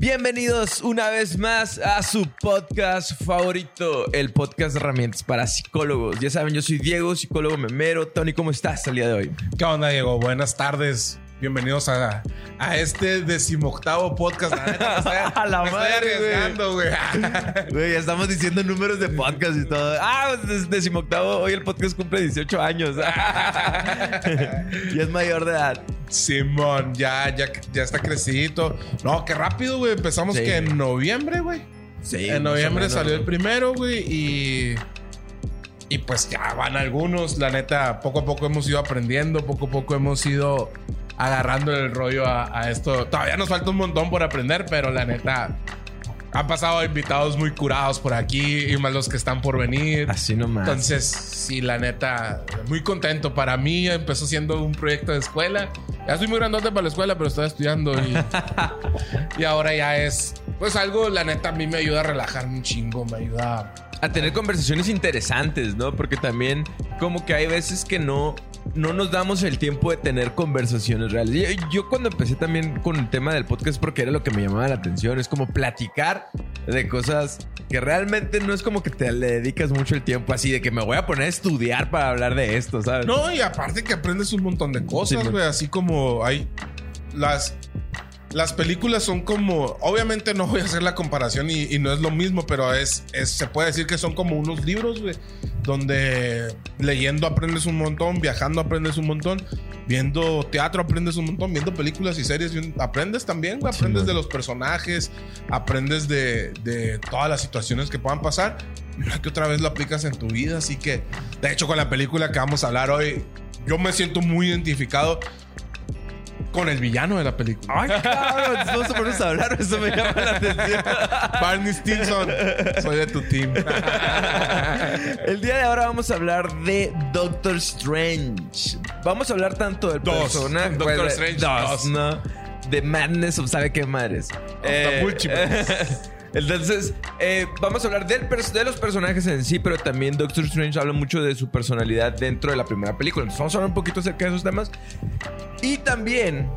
Bienvenidos una vez más a su podcast favorito, el podcast de herramientas para psicólogos. Ya saben, yo soy Diego, psicólogo memero. Tony, ¿cómo estás el día de hoy? ¿Qué onda, Diego? Buenas tardes. Bienvenidos a, a este decimoctavo podcast. La neta, me estoy- A la me estoy madre, arriesgando, güey. Güey, ya estamos diciendo números de podcast y todo. Ah, pues, decimoctavo, hoy el podcast cumple 18 años. y es mayor de edad. Simón, ya, ya, ya está crecidito. No, qué rápido, güey. Empezamos Sí. que en noviembre, güey. Sí. en noviembre salió el primero, güey. Y. Y pues ya van algunos. La neta, poco a poco hemos ido aprendiendo. Poco a poco hemos ido agarrando el rollo a, a esto. Todavía nos falta un montón por aprender, pero la neta. Han pasado invitados muy curados por aquí y más los que están por venir. Así nomás. Entonces, sí, la neta, muy contento. Para mí empezó siendo un proyecto de escuela. Ya estoy muy grandote para la escuela, pero estaba estudiando y, y ahora ya es, pues algo, la neta, a mí me ayuda a relajarme un chingo, me ayuda a tener conversaciones interesantes, ¿no? Porque también como que hay veces que no, no nos damos el tiempo de tener conversaciones reales. Yo, yo cuando empecé también con el tema del podcast porque era lo que me llamaba la atención, es como platicar de cosas que realmente no es como que te le dedicas mucho el tiempo así de que me voy a poner a estudiar para hablar de esto, ¿sabes? No, y aparte que aprendes un montón de cosas, güey. Así como hay las. Las películas son como. Obviamente no voy a hacer la comparación y, y no es lo mismo, pero es, es- Se puede decir que son como unos libros, güey. Donde leyendo aprendes un montón, viajando aprendes un montón, viendo teatro aprendes un montón, viendo películas y series aprendes también, güey. Aprendes de los personajes, aprendes de, de todas las situaciones que puedan pasar. Una que otra vez lo aplicas en tu vida. Así que, de hecho, con la película que vamos a hablar hoy, yo me siento muy identificado con el villano de la película. Ay, cabrón, vamos a ponernos a hablar, eso me llama la atención. Barney Stinson. Soy de tu team. El día de ahora vamos a hablar de Doctor Strange. Vamos a hablar tanto del Dos. personaje. Doctor Strange dos, dos. ¿no? De Madness of sabe qué madres. Eh. Entonces, eh, vamos a hablar del de los personajes en sí, pero también Doctor Strange habla mucho de su personalidad dentro de la primera película. Entonces, vamos a hablar un poquito acerca de esos temas. Y también,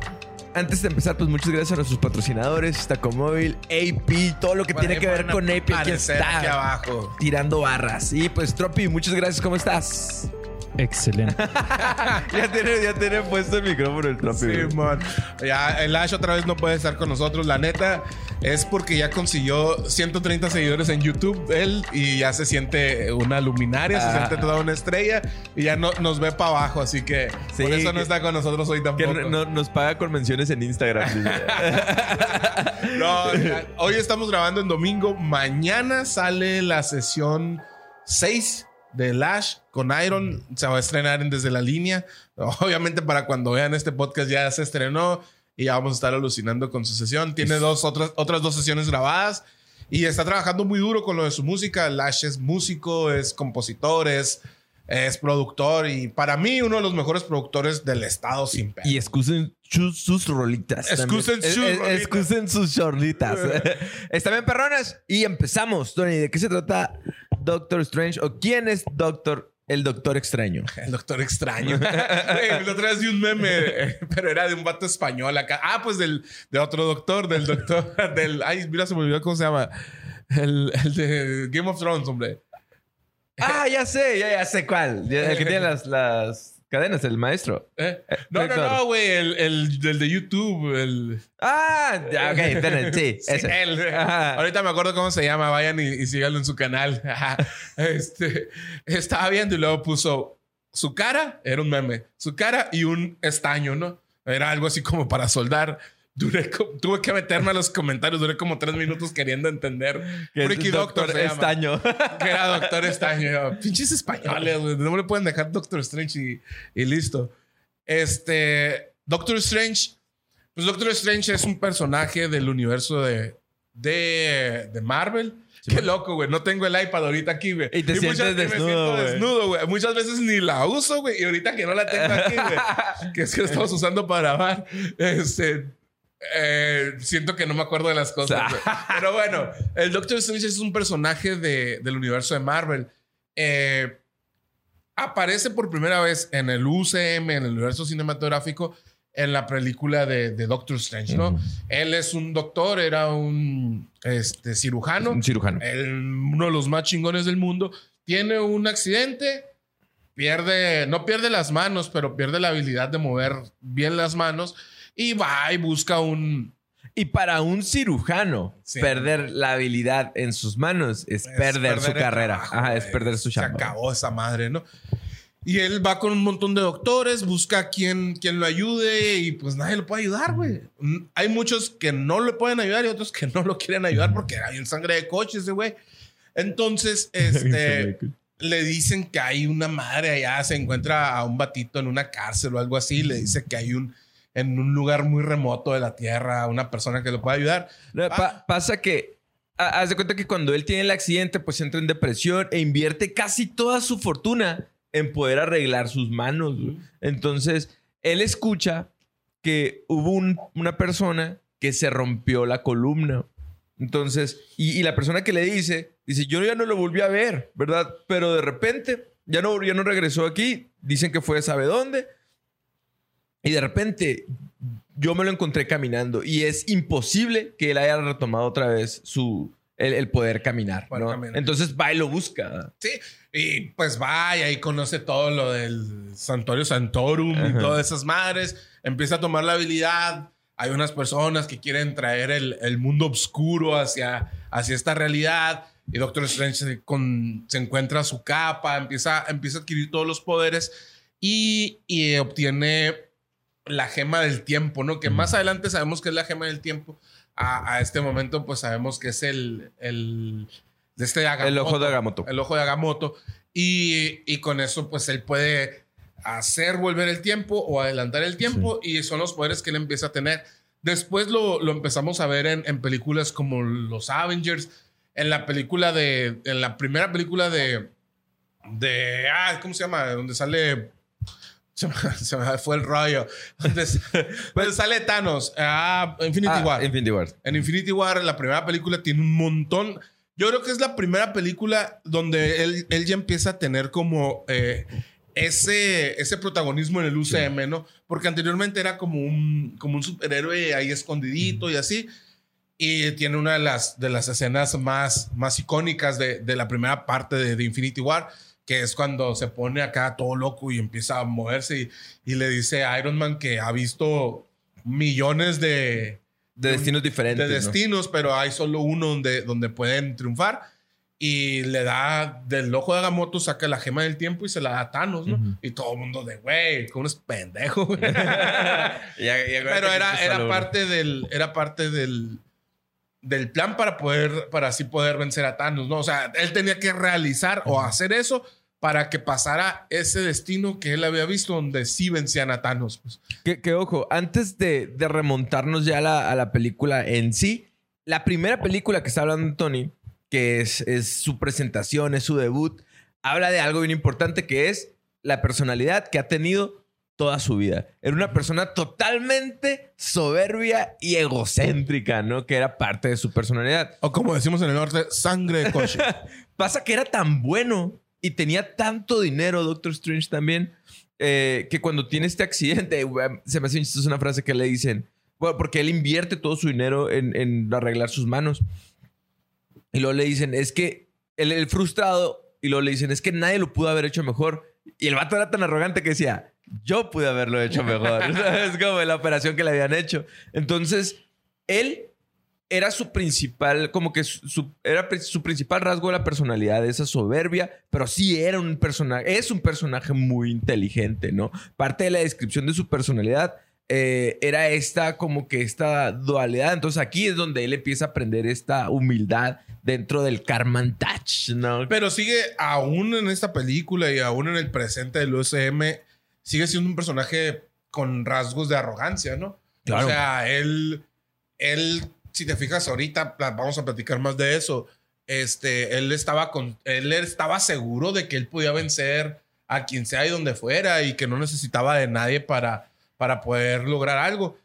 antes de empezar, pues muchas gracias a nuestros patrocinadores, Móvil, AP, todo lo que tiene que ver con AP. Aparecer está Aquí abajo. tirando barras. Y pues, Tropi, muchas gracias. ¿Cómo estás? Excelente. ya, tiene, ya tiene puesto el micrófono el Tropi. güey. Simón. Ya, el Ash otra vez no puede estar con nosotros. La neta es porque ya consiguió 130 seguidores en YouTube él y ya se siente una luminaria, se Ah. siente toda una estrella y ya no, nos ve para abajo. Así que Sí, por eso no que- está con nosotros hoy que tampoco. no- no- nos paga con menciones en Instagram. No, ya, hoy estamos grabando en domingo. Mañana sale la sesión 6 de Lash con Iron. Se va a estrenar en Desde la Línea. Obviamente, para cuando vean este podcast ya se estrenó y ya vamos a estar alucinando con su sesión. Tiene dos, otras, otras dos sesiones grabadas y está trabajando muy duro con lo de su música. Lash es músico, es compositor, es, es productor y para mí uno de los mejores productores del estado sin pedo. y excusen sus, rolitas. Excusen sus rolitas. Excusen sus chorlitas. Están bien perronas. Y empezamos, Tony. ¿De qué se trata Doctor Strange? ¿O quién es Doctor, el Doctor Extraño? El doctor extraño. El otro día vi un meme, pero era de un vato español acá. Ah, pues del, de otro doctor, del doctor, del. Ay, mira, se me olvidó cómo se llama. El, el de Game of Thrones, hombre. Ah, ya sé, ya, ya sé cuál. El que tiene las, las cadenas, el maestro. ¿Eh? No, no, doctor. no, güey. El, el, del de YouTube. El. Ah, ok, esperen, sí, Sí, ese. él. Ahorita me acuerdo cómo se llama. Vayan y, y síganlo en su canal. Este, estaba viendo y luego puso su cara, era un meme, su cara y un estaño, ¿no? Era algo así como para soldar. Duré tuve que meterme a los comentarios, duré como tres minutos queriendo entender. Freaky Doctor, llama. Estaño. Que era Doctor Estaño. Pinches españoles, güey. No le pueden dejar Doctor Strange y, y listo. Este. Doctor Strange. Pues Doctor Strange es un personaje del universo de, de, de Marvel. Qué loco, güey. No tengo el iPad ahorita aquí, güey. Y te sientes muchas- me desnudo, desnudo, güey. Muchas veces ni la uso, güey. Y ahorita que no la tengo aquí, güey. que es que la estamos usando para grabar. Este. Eh, siento que no me acuerdo de las cosas. Pero bueno, el Doctor Strange es un personaje de- del universo de Marvel. Eh, aparece por primera vez en el UCM, en el universo cinematográfico, en la película de, de Doctor Strange, ¿no? Él es un doctor, era un este, cirujano. Un cirujano. uno de los más chingones del mundo. Tiene un accidente, pierde, no pierde las manos, pero pierde la habilidad de mover bien las manos y va y busca un... Y para un cirujano, perder la habilidad en sus manos es, perder, su carrera. Ajá, es perder su chamba. Se acabó esa madre, ¿no? Y él va con un montón de doctores, busca a quien, quien lo ayude y pues nadie lo puede ayudar, güey. Hay muchos que no le pueden ayudar y otros que no lo quieren ayudar porque hay un sangre de coches, güey. Entonces, este, le dicen que hay una madre allá, se encuentra a un batito en una cárcel o algo así, le dice que hay un, en un lugar muy remoto de la tierra, una persona que lo puede ayudar. pasa que, haz de cuenta que cuando él tiene el accidente, pues entra en depresión e invierte casi toda su fortuna en poder arreglar sus manos. Entonces, él escucha que hubo una persona que se rompió la columna. Entonces, y, la persona que le dice, dice, yo ya no lo volví a ver, ¿verdad? Pero de repente, ya no, ya no regresó aquí, dicen que fue sabe dónde. Y de repente, yo me lo encontré caminando y es imposible que él haya retomado otra vez su, el, poder caminar, ¿no? Entonces va y lo busca. Sí, y pues va y ahí conoce todo lo del Santorio Santorum y todas esas madres. Empieza a tomar la habilidad. Hay unas personas que quieren traer el, mundo oscuro hacia, hacia esta realidad. Y Doctor Strange se, con, se encuentra su capa, empieza, empieza a adquirir todos los poderes y, y obtiene la gema del tiempo, ¿no? Que más adelante sabemos que es la gema del tiempo a, este momento, pues sabemos que es el, el de este El ojo de Agamotto. El ojo de Agamotto. Y, y, con eso, pues él puede hacer volver el tiempo o adelantar el tiempo y son los poderes que él empieza a tener. Después lo, lo empezamos a ver en, en, películas como Los Avengers, en la película de, en la primera película de, de, ah, ¿cómo se llama? Donde sale Se me, fue el rollo. Entonces, pues sale Thanos. Ah, Infinity ah, War. Infinity War. En Infinity War, la primera película tiene un montón. Yo creo que es la primera película donde él, él ya empieza a tener como eh, ese, ese protagonismo en el UCM, ¿no? Porque anteriormente era como un, como un superhéroe ahí escondidito y así. Y tiene una de las, de las escenas más, más icónicas de, de la primera parte de, de Infinity War que es cuando se pone acá todo loco y empieza a moverse y, le dice a Iron Man que ha visto millones de... De destinos diferentes. De destinos, pero hay solo uno donde, donde pueden triunfar. Y le da del ojo de Agamotto, saca la gema del tiempo y se la da a Thanos, ¿no? Y todo el mundo de, güey, como es pendejo. pero era, era parte del... Era parte del del plan para poder, para así poder vencer a Thanos, ¿no? O sea, él tenía que realizar o hacer eso para que pasara ese destino que él había visto donde sí vencían a Thanos. Pues. Que, ojo, antes de, remontarnos ya a la, película en sí, la primera película que está hablando Tony, que es, es su presentación, es su debut, habla de algo bien importante que es la personalidad que ha tenido toda su vida. Era una persona totalmente soberbia y egocéntrica, ¿no? Que era parte de su personalidad. O como decimos en el norte, sangre de coche. Pasa que era tan bueno y tenía tanto dinero, Doctor Strange también, eh, que cuando tiene este accidente, se me hace es una frase que le dicen, bueno, porque él invierte todo su dinero en, arreglar sus manos. Y luego le dicen, es que el, frustrado, y luego le dicen, es que nadie lo pudo haber hecho mejor. Y el vato era tan arrogante que decía, yo pude haberlo hecho mejor. es como la operación que le habían hecho. Entonces, él era su principal, como que su, era su principal rasgo de la personalidad, esa soberbia, pero sí era un personaje, es un personaje muy inteligente, ¿no? Parte de la descripción de su personalidad eh, era esta, como que esta dualidad. Entonces aquí es donde él empieza a aprender esta humildad dentro del Karman Touch, ¿no? Pero sigue aún en esta película y aún en el presente del USM sigue siendo un personaje con rasgos de arrogancia, ¿no? O sea, él, él, si te fijas ahorita, vamos a platicar más de eso. Este, él estaba con, él estaba seguro de que él podía vencer a quien sea y donde fuera y que no necesitaba de nadie para, para poder lograr algo.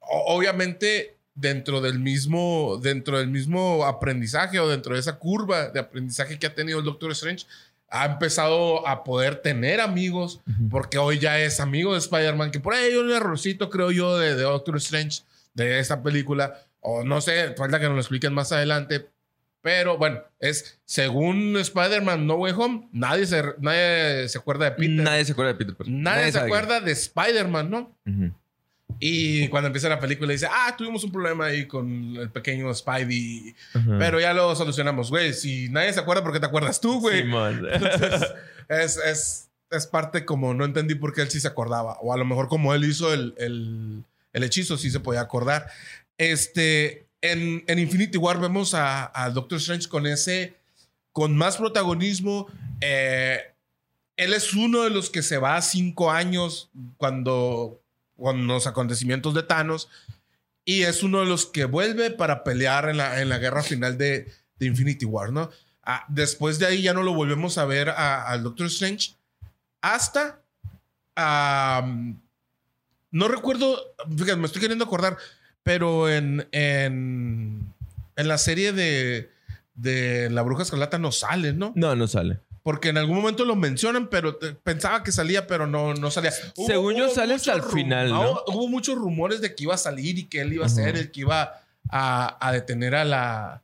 obviamente, dentro del mismo, dentro del mismo aprendizaje o dentro de esa curva de aprendizaje que ha tenido el Doctor Strange, ha empezado a poder tener amigos, porque hoy ya es amigo de Spider-Man, que por ahí hay un errorcito, creo yo, de, de Doctor Strange, de esta película, o no sé, falta que nos lo expliquen más adelante, pero bueno, es según Spider-Man No Way Home, nadie se, nadie se acuerda de Peter. Nadie se acuerda de Peter. Parker. Nadie, se acuerda de Spider-Man, ¿no? Ujú. Y cuando empieza la película dice, ah, tuvimos un problema ahí con el pequeño Spidey, Ujú. pero ya lo solucionamos, güey. Si nadie se acuerda, ¿por qué te acuerdas tú, güey? Entonces, es, es, es parte como no entendí por qué él sí se acordaba. O a lo mejor como él hizo el, el, el hechizo, sí se podía acordar. Este, en, en Infinity War vemos a, a Doctor Strange con ese, con más protagonismo. Eh, él es uno de los que se va a cinco años cuando, con los acontecimientos de Thanos. Y es uno de los que vuelve para pelear en la, en la guerra final de, Infinity War, ¿no? Ah, después de ahí ya no lo volvemos a ver al Doctor Strange hasta... no recuerdo, fíjate, me estoy queriendo acordar, pero en, en, en la serie de, de La Bruja Escarlata no sale, ¿no? No, no sale. Porque en algún momento lo mencionan, pero pensaba que salía, pero no, no salía. Según yo, sale hasta el final, ¿no? Hubo, muchos rumores de que iba a salir y que él iba a ser Ajá. el que iba a, a detener a la.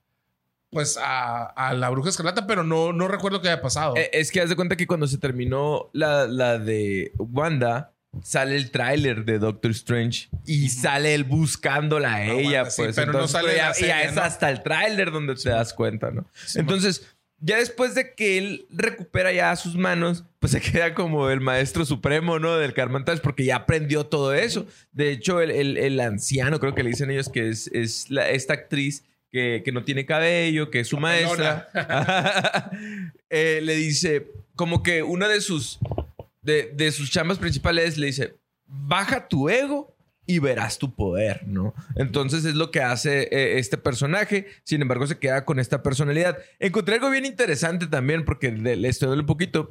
Pues a, a la bruja escarlata, pero no, no recuerdo qué haya pasado. Eh, Es que haz de cuenta que cuando se terminó la, la de Wanda, sale el tráiler de Doctor Strange y sale él buscándola a No, ella, Wanda, sí, pues. pero no Entonces, sale en ya, la ya es ¿no? hasta el tráiler donde te das cuenta, ¿no? Sí, Entonces, ya después de que él recupera ya sus manos, pues se queda como el maestro supremo, ¿no? Del Carmantage, porque ya aprendió todo eso. De hecho, el, el- el anciano, creo que le dicen ellos que es, es la- esta actriz que, que no tiene cabello, que es su La maestra, eh, le dice como que una de sus, de, de sus chambas principales le dice, baja tu ego y verás tu poder, ¿no? Entonces es lo que hace eh, este personaje. Sin embargo, se queda con esta personalidad. Encontré algo bien interesante también, porque le, estoy un poquito.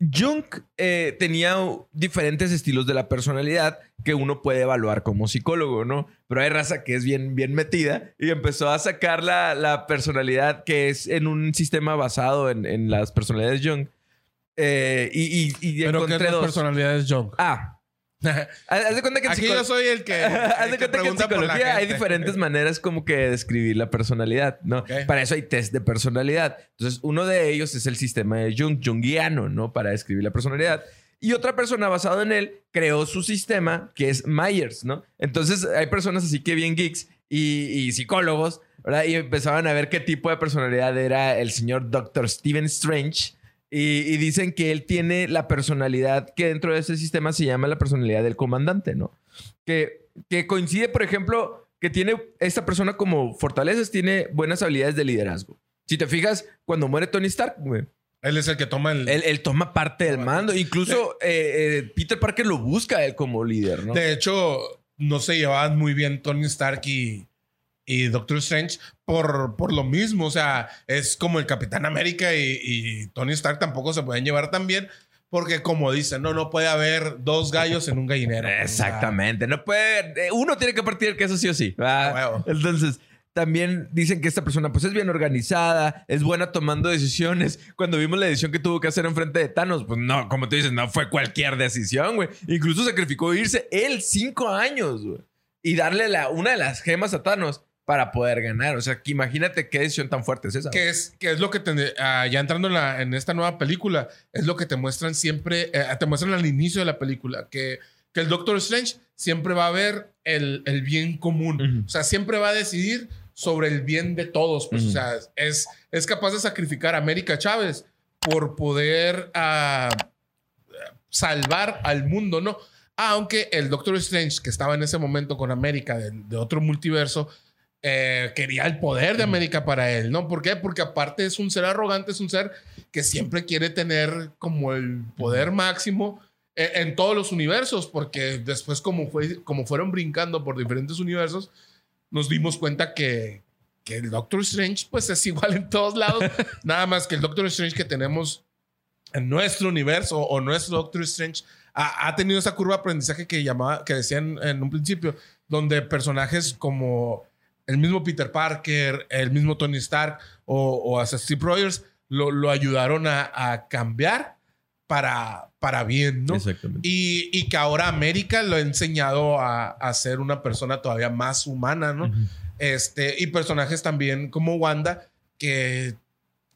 Jung eh, tenía diferentes estilos de la personalidad que uno puede evaluar como psicólogo, ¿no? Pero hay raza que es bien, bien metida y empezó a sacar la, la personalidad que es en un sistema basado en, en las personalidades Jung. Eh, y, y, y pero encontré las dos. personalidades Jung. Ah, haz de cuenta que Aquí yo soy el que. Haz de cuenta que en psicología hay diferentes maneras como que de describir la personalidad, ¿no? Para eso hay test de personalidad. Entonces, uno de ellos es el sistema de Jung, Jungiano, ¿no? Para describir la personalidad. Y otra persona basado en él creó su sistema que es Myers, ¿no? Entonces, hay personas así que bien geeks y, y psicólogos, ¿verdad? Y empezaban a ver qué tipo de personalidad era el señor Dr. Stephen Strange. Y, y dicen que él tiene la personalidad que dentro de ese sistema se llama la personalidad del comandante, ¿no? Que, que coincide, por ejemplo, que tiene esta persona como fortalezas, tiene buenas habilidades de liderazgo. Si te fijas, cuando muere Tony Stark, güey, Él es el que toma el. él, él toma parte del mando. Incluso eh, eh, Peter Parker lo busca a él como líder, ¿no? De hecho, no se llevaban muy bien Tony Stark y, y Doctor Strange por, por lo mismo. O sea, es como el Capitán América y, y Tony Stark tampoco se pueden llevar tan bien. Porque como dicen, no, no puede haber dos gallos en un gallinero. Exactamente. No puede. eh, Uno tiene que partir el queso sí o sí. Entonces, también dicen que esta persona, pues es bien organizada, es buena tomando decisiones. Cuando vimos la decisión que tuvo que hacer enfrente de Thanos, pues no, como tú dices, no fue cualquier decisión, güey. Incluso sacrificó irse él cinco años, güey. Y darle la, una de las gemas a Thanos para poder ganar. O sea, que imagínate qué decisión tan fuerte es esa. Que es, que es lo que te, ah, ya entrando en, la- en esta nueva película, es lo que te muestran siempre, eh, te muestran al inicio de la película, que, que el Doctor Strange siempre va a ver el, el bien común. O sea, siempre va a decidir sobre el bien de todos. Pues. O sea, es, es capaz de sacrificar a América Chávez por poder ah, salvar al mundo, ¿no? Aunque el Doctor Strange, que estaba en ese momento con América de, de otro multiverso, eh, quería el poder de América para él, ¿no? ¿Por qué? Porque aparte es un ser arrogante, es un ser que siempre quiere tener como el poder máximo eh, en todos los universos, porque después como, fue, como fueron brincando por diferentes universos, nos dimos cuenta que, que el Doctor Strange pues es igual en todos lados, nada más que el Doctor Strange que tenemos en nuestro universo o nuestro Doctor Strange ha, ha tenido esa curva de aprendizaje que llamaba, que decían en un principio, donde personajes como el mismo Peter Parker, el mismo Tony Stark o, o hasta Steve Rogers lo, lo ayudaron a, a cambiar para, para bien, ¿no? Exactamente. Y, y que ahora América lo ha enseñado a, a ser una persona todavía más humana, ¿no? Este, y personajes también como Wanda, que,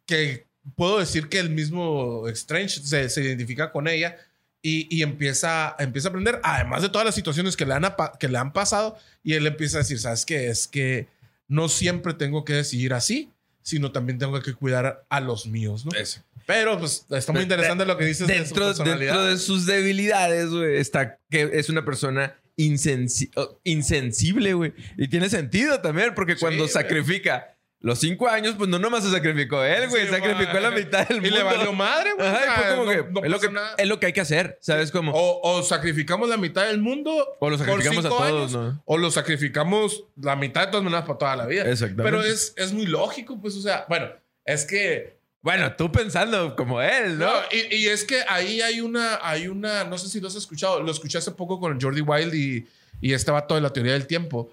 que puedo decir que el mismo Strange se, se identifica con ella y, y empieza, empieza a aprender, además de todas las situaciones que le, han, que le han pasado, y él empieza a decir, ¿sabes qué? Es que no siempre tengo que decidir así, sino también tengo que cuidar a los míos, ¿no? Eso. Pero pues está muy interesante lo que dices de su Dentro, personalidad. dentro de sus debilidades, güey, está que es una persona insensi- oh, insensible, güey. Y tiene sentido también, porque cuando sacrifica los cinco años, pues no nomás se sacrificó él, güey. Sí, sacrificó la mitad del Y mundo. le valió madre, güey. Ajá, y como no- que, no es, lo que es lo que hay que hacer, ¿sabes? Como, O, o sacrificamos la mitad del mundo. O lo por sacrificamos a todos, años, ¿no? O lo sacrificamos la mitad de todas maneras para toda la vida. Exactamente. Pero es, es muy lógico, pues, o sea, bueno, es que. bueno, tú pensando como él, ¿no? No, y, y es que ahí hay una, hay una, no sé si lo has escuchado, lo escuché hace poco con Jordi Wild y, y este vato de la teoría del tiempo.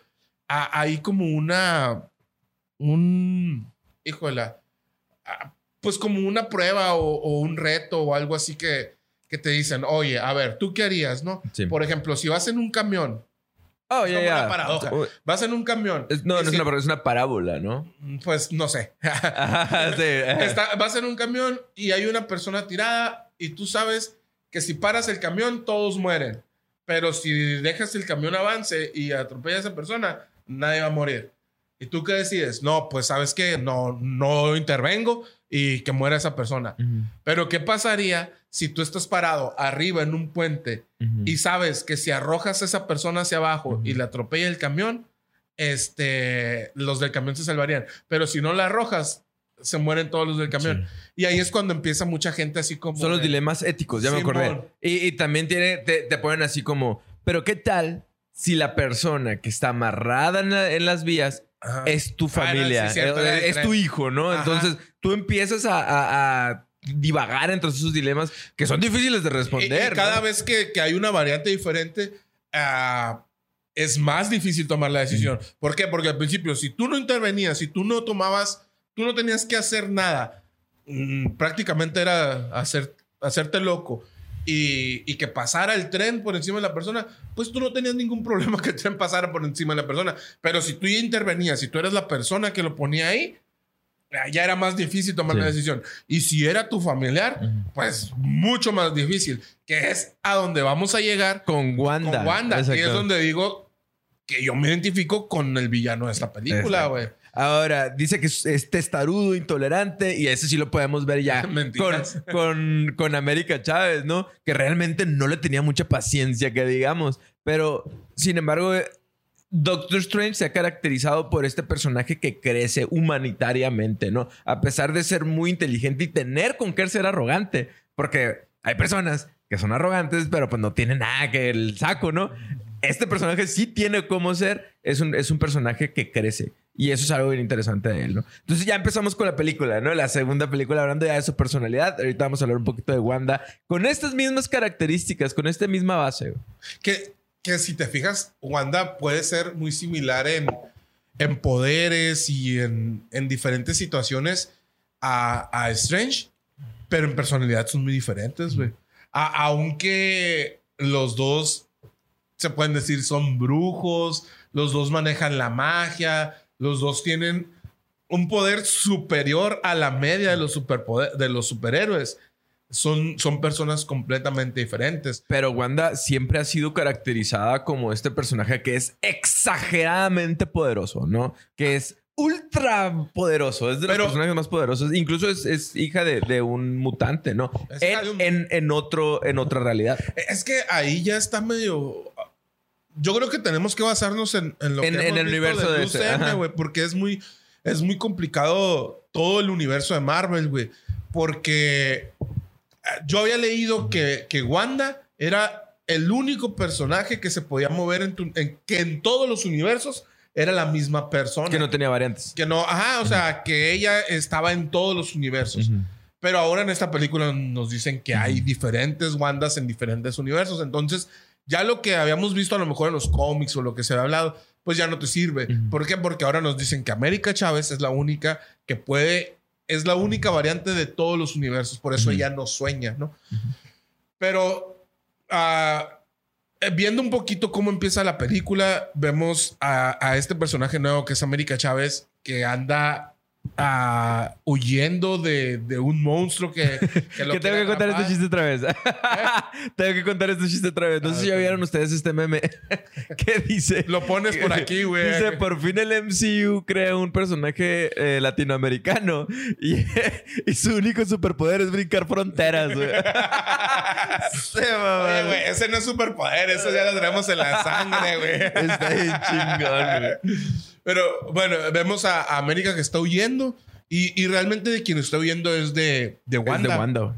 Hay como una, un, híjole, ah, pues como una prueba o, o un reto o algo así que, que te dicen, oye, a ver, ¿tú qué harías, no? Sí. Por ejemplo, si vas en un camión, Oh, es ya, como una paradoja. Vas en un camión. es- no, no es una, paradoja, es una parábola, ¿no? Pues no sé. Sí. Está- vas en un camión y hay una persona tirada y tú sabes que si paras el camión todos mueren. Pero si dejas el camión avance y atropella a esa persona, nadie va a morir. ¿Y tú qué decides? No, pues sabes que no, no intervengo y que muera esa persona. Ujú, Pero ¿qué pasaría si tú estás parado arriba en un puente ujú. y sabes que si arrojas a esa persona hacia abajo y le atropella el camión, este, los del camión se salvarían. Pero si no la arrojas, se mueren todos los del camión. Y ahí es cuando empieza mucha gente así como... Son los de- dilemas éticos, ya me acordé. Y, y también tiene, te, te ponen así como, pero ¿qué tal si la persona que está amarrada en, la- en las vías Ajá. es tu Ah, no, familia, sí, cierto, era es tu hijo, ¿no? Ajá. Entonces tú empiezas a, a- a divagar entre esos dilemas que son difíciles de responder. y cada ¿no? vez que, que hay una variante diferente, ah, es más difícil tomar la decisión. ¿Por qué? Porque al principio, si tú no intervenías, si tú no tomabas, tú no tenías que hacer nada, mm, prácticamente era hacer, hacerte loco. Y, y que pasara el tren por encima de la persona, pues tú no tenías ningún problema que el tren pasara por encima de la persona. Pero si tú ya intervenías, si tú eres la persona que lo ponía ahí, ya era más difícil tomar Sí. la decisión. Y si era tu familiar, Ujú. pues mucho más difícil, que es a donde vamos a llegar Con Wanda. con Wanda. Y es donde digo que yo me identifico con el villano de esta película, güey. Ahora, dice que es, es testarudo, intolerante, y ese sí lo podemos ver ya con, con América Chávez, ¿no? Que realmente no le tenía mucha paciencia, que digamos. Pero, sin embargo, eh, Doctor Strange se ha caracterizado por este personaje que crece humanitariamente, ¿no? A pesar de ser muy inteligente y tener con qué ser arrogante. Porque hay personas que son arrogantes, pero pues no tienen nada que el saco, ¿no? Este personaje sí tiene cómo ser. Es un, es un personaje que crece. Y eso es algo bien interesante de él, ¿no? Entonces ya empezamos con la película, ¿no? La segunda película hablando ya de su personalidad. Ahorita vamos a hablar un poquito de Wanda. Con estas mismas características, con esta misma base. Que, que si te fijas, Wanda puede ser muy similar en, en poderes y en, en diferentes situaciones a, a Strange, pero en personalidad son muy diferentes, güey. Aunque los dos se pueden decir son brujos, los dos manejan la magia, los dos tienen un poder superior a la media de los, superpoder- de los superhéroes. Son, son personas completamente diferentes. Pero Wanda siempre ha sido caracterizada como este personaje que es exageradamente poderoso, ¿no? Que es ultra poderoso. Es de los personajes más poderosos. Incluso es, es hija de, de un mutante, ¿no? En, un- en- en otro, en otra realidad. Es que ahí ya está medio. Yo creo que tenemos que basarnos en, en lo En- que en el universo de ajá. güey, porque es muy, es muy complicado todo el universo de Marvel, güey. Porque ah, yo había leído que, que Wanda era el único personaje que se podía mover en, tu- en- que en todos los universos era la misma persona. Que no tenía variantes. Que no, ajá, o sea, que ella estaba en todos los universos. Ujú. Pero ahora en esta película nos dicen que hay diferentes Wandas en diferentes universos. Entonces, ya lo que habíamos visto a lo mejor en los cómics o lo que se ha hablado, pues ya no te sirve. ¿Por qué? Porque ahora nos dicen que América Chávez es la única que puede es la única variante de todos los universos, por eso ella no sueña, ¿no? Pero ah, eh, viendo un poquito cómo empieza la película, vemos a, a este personaje nuevo que es América Chávez, que anda huyendo de, de un monstruo que, que lo Que tengo que contar este chiste otra vez. tengo que contar este chiste otra vez. No sé Ah, si ya vieron ustedes este meme. ¿Qué dice? Lo pones por aquí, güey. Dice, por fin el MCU crea un personaje eh, latinoamericano y, y su único superpoder es brincar fronteras, güey. Ese no es superpoder, eso ya lo tenemos en la sangre, güey. Está bien chingón, güey. Pero bueno, vemos a, a América que está huyendo y, y realmente de quien está huyendo es de, de Es Wanda. de Wanda.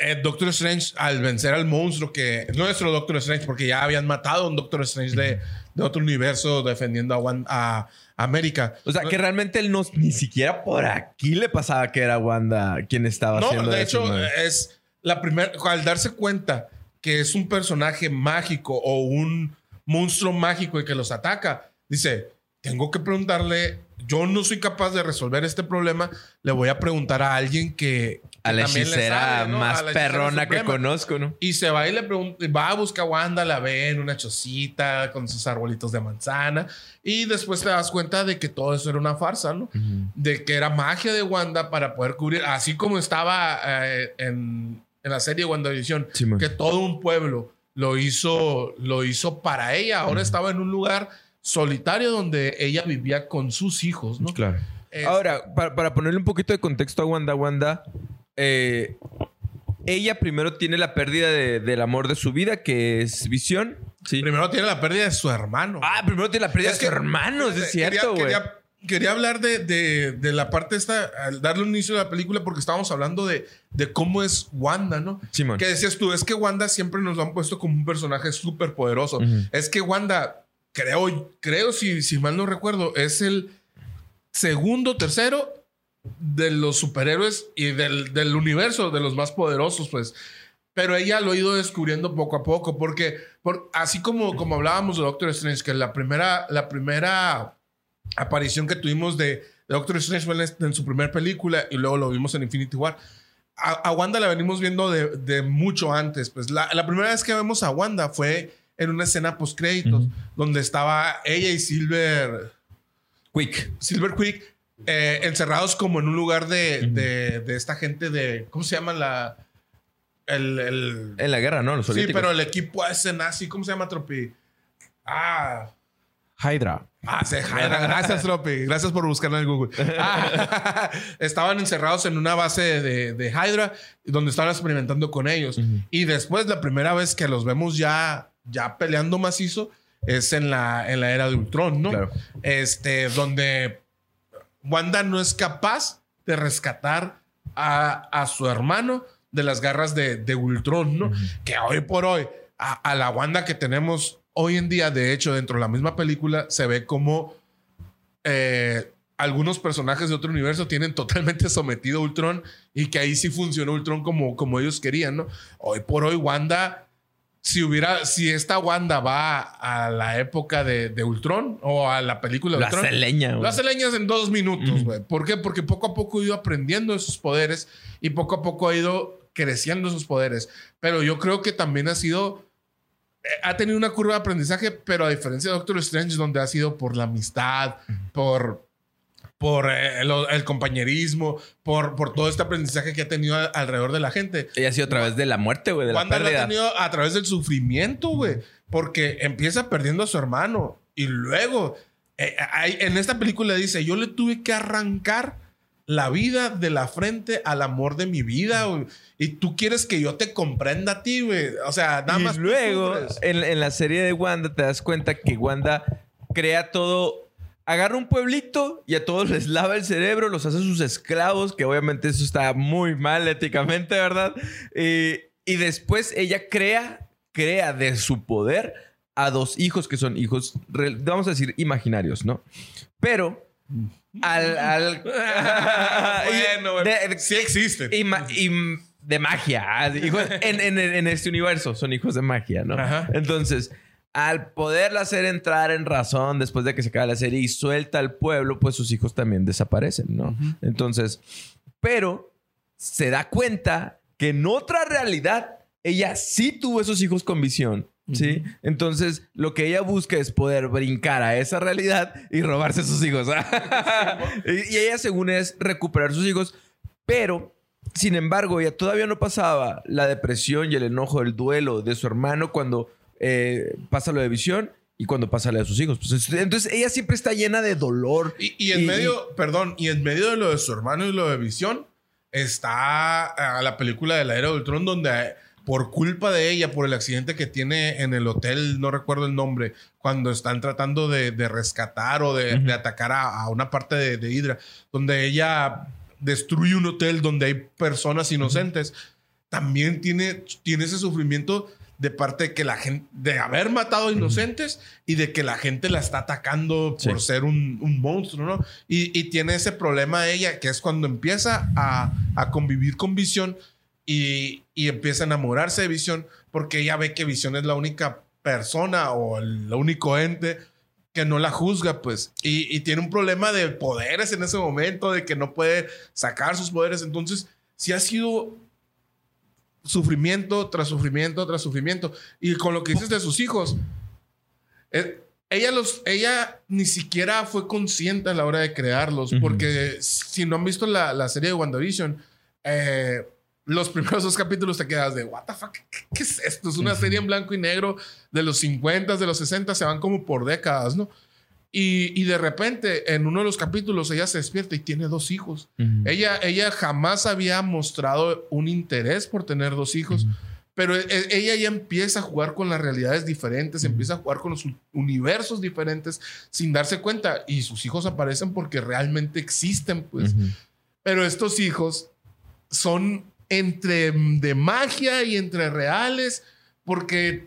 Eh, Doctor Strange, al vencer al monstruo que nuestro Doctor Strange, porque ya habían matado a un Doctor Strange de, de otro universo defendiendo a, Wan- a América. O sea, que realmente él no, ni siquiera por aquí le pasaba que era Wanda quien estaba No, haciendo de eso, hecho, ¿no? es la primera. Al darse cuenta que es un personaje mágico o un monstruo mágico y que los ataca, dice: Tengo que preguntarle. Yo no soy capaz de resolver este problema. Le voy a preguntar a alguien que. que a la hechicera sabe, ¿no? más hechicera perrona que conozco, ¿no? Y se va y le pregunta, va a buscar a Wanda, la ve en una chocita con sus arbolitos de manzana. Y después te das cuenta de que todo eso era una farsa, ¿no? De que era magia de Wanda para poder cubrir, así como estaba eh, en, en la serie WandaVision, Sí, que todo un pueblo lo hizo, lo hizo para ella. Ahora estaba en un lugar solitario donde ella vivía con sus hijos, ¿no? Claro. Es- Ahora, para, para ponerle un poquito de contexto a Wanda, Wanda, eh, ella primero tiene la pérdida de- del amor de su vida, que es Visión. Sí. Primero tiene la pérdida de su hermano. Ah, primero tiene la pérdida Es de sus que- hermanos, es Quería- cierto, güey. Quería, quería hablar de, de- de la parte esta, al darle un inicio a la película, porque estábamos hablando de, de cómo es Wanda, ¿no? Simón. Que decías tú, es que Wanda siempre nos lo han puesto como un personaje súper poderoso. Es que Wanda, creo, creo si, si mal no recuerdo, es el segundo, tercero de los superhéroes y del, del universo, de los más poderosos, pues. Pero ella lo ha ido descubriendo poco a poco, porque por, así como, como hablábamos de Doctor Strange, que la primera, la primera aparición que tuvimos de, Doctor Strange fue en, en su primera película y luego lo vimos en Infinity War. A, Wanda la venimos viendo de, mucho antes. Pues la primera vez que vemos a Wanda fue en una escena post créditos, donde estaba ella y Silver, Quick. Silver Quick eh, encerrados como en un lugar de, de, de esta gente de. ¿Cómo se llama la. El. el- En la guerra, ¿no? Los sí, pero el equipo ese nazi, ¿cómo se llama, Tropi? Ah. Hydra. Ah, sí, Hydra. Gracias, Tropi. Gracias por buscarlo en Google. Ah, estaban encerrados en una base de, de Hydra donde estaban experimentando con ellos. Y después, la primera vez que los vemos ya, ya peleando macizo es en la, en la era de Ultron, ¿no? Claro. Este, donde Wanda no es capaz de rescatar a, a su hermano de las garras de, de Ultron, ¿no? Que hoy por hoy, a, a la Wanda que tenemos hoy en día, de hecho, dentro de la misma película, se ve como eh, algunos personajes de otro universo tienen totalmente sometido a Ultron y que ahí sí funcionó Ultron como, como ellos querían, ¿no? Hoy por hoy, Wanda, si hubiera, si esta Wanda va a la época de, de Ultron o a la película de Lo Ultron, hace leña, lo hace leñas en dos minutos, güey. ¿Por qué? Porque poco a poco ha ido aprendiendo esos poderes y poco a poco ha ido creciendo esos poderes. Pero yo creo que también ha sido. eh, Ha tenido una curva de aprendizaje, pero a diferencia de Doctor Strange, donde ha sido por la amistad, por, por eh, el, el compañerismo, por, por todo este aprendizaje que ha tenido a- alrededor de la gente. Ella ha sido a través de la muerte, güey, de la Wanda lo ha pérdida. tenido a través del sufrimiento, güey. Porque empieza perdiendo a su hermano. Y luego, eh, hay- en esta película dice, yo le tuve que arrancar la vida de la frente al amor de mi vida, güey. Y tú quieres que yo te comprenda a ti, güey. O sea, nada y más. luego, en, en la serie de Wanda, te das cuenta que Wanda crea todo. Agarra un pueblito y a todos les lava el cerebro, los hace sus esclavos, que obviamente eso está muy mal éticamente, ¿verdad? Y, y después ella crea, crea de su poder a dos hijos que son hijos, vamos a decir, imaginarios, ¿no? Pero al... al bueno, güey. de- de- sí existen. y, ma- y de magia. ah, hijos- en, en- en este universo son hijos de magia, ¿no? Ajá. Entonces, al poderla hacer entrar en razón después de que se acaba la serie y suelta al pueblo, pues sus hijos también desaparecen, ¿no? Entonces, pero se da cuenta que en otra realidad ella sí tuvo esos hijos con visión. ¿Sí? Entonces, lo que ella busca es poder brincar a esa realidad y robarse a sus hijos. y ella, según es, recuperar sus hijos, pero sin embargo, ella todavía no pasaba la depresión y el enojo, el duelo de su hermano cuando eh, pasa lo de visión y cuando pasa lo de sus hijos. Pues, entonces ella siempre está llena de dolor. Y, en medio, perdón, y en medio de lo de su hermano y lo de visión, está a la película de la era del Tron donde por culpa de ella, por el accidente que tiene en el hotel, no recuerdo el nombre, cuando están tratando de, rescatar o de, atacar a, una parte de, de Hydra, donde ella destruye un hotel donde hay personas inocentes, también tiene, tiene ese sufrimiento de parte de que la gente, de haber matado inocentes y de que la gente la está atacando por ser un, monstruo, ¿no? Y, tiene ese problema ella, que es cuando empieza a, convivir con Visión y, y, empieza a enamorarse de Visión, porque ella ve que Visión es la única persona o el único ente que no la juzga, pues, y, tiene un problema de poderes en ese momento, de que no puede sacar sus poderes. Entonces, si ha sido sufrimiento tras sufrimiento tras sufrimiento. Y con lo que dices de sus hijos, eh, ella, los, ella ni siquiera fue consciente a la hora de crearlos, porque si no han visto la, la serie de WandaVision, eh, los primeros dos capítulos te quedas de, ¿What the fuck? ¿Qué, es esto? Es una serie en blanco y negro de los 50, de los 60, se van como por décadas, ¿no? Y, y, de repente, en uno de los capítulos, ella se despierta y tiene dos hijos. ella, ella jamás había mostrado un interés por tener dos hijos, pero e, e, ella ya empieza a jugar con las realidades diferentes, empieza a jugar con los universos diferentes sin darse cuenta. Y sus hijos aparecen porque realmente existen, pues. Pero estos hijos son entre de magia y entre reales, porque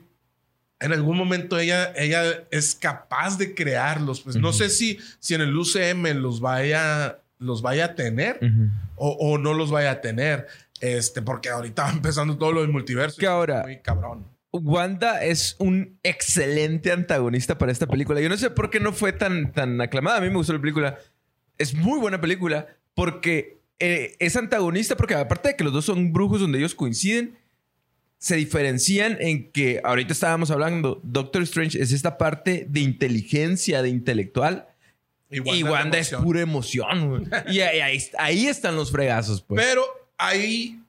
en algún momento ella, ella es capaz de crearlos. Pues no sé si, si en el UCM los vaya, los vaya a tener o, no los vaya a tener. Este, porque ahorita va empezando todo lo del multiverso. Que ahora, muy cabrón. Wanda es un excelente antagonista para esta película. Yo no sé por qué no fue tan, tan aclamada. A mí me gustó la película. Es muy buena película porque eh, es antagonista porque aparte de que los dos son brujos donde ellos coinciden, se diferencian en que ahorita estábamos hablando, Doctor Strange es esta parte de inteligencia, de intelectual. Y Wanda, es pura emoción. y ahí, están los fregazos. Pues. Pero ahí,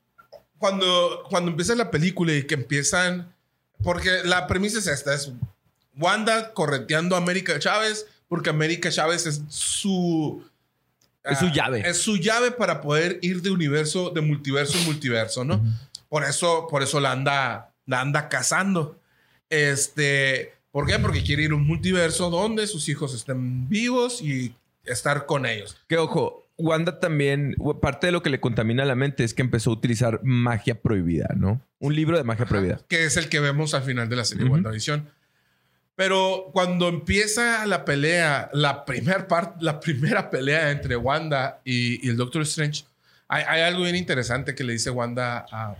cuando, cuando empieza la película y que empiezan, porque la premisa es esta, es Wanda correteando a América Chávez, porque América Chávez es su es su ah, llave. Es su llave para poder ir de universo, de multiverso en multiverso, ¿no? Por eso, por eso la anda, la anda cazando. Este, ¿por qué? Porque quiere ir a un multiverso donde sus hijos estén vivos y estar con ellos. Que ojo, Wanda también, parte de lo que le contamina la mente es que empezó a utilizar magia prohibida, ¿no? Un libro de magia prohibida. Que es el que vemos al final de la serie WandaVision. Pero cuando empieza la pelea, la, primer part, la primera pelea entre Wanda y, el Doctor Strange, hay, algo bien interesante que le dice Wanda a,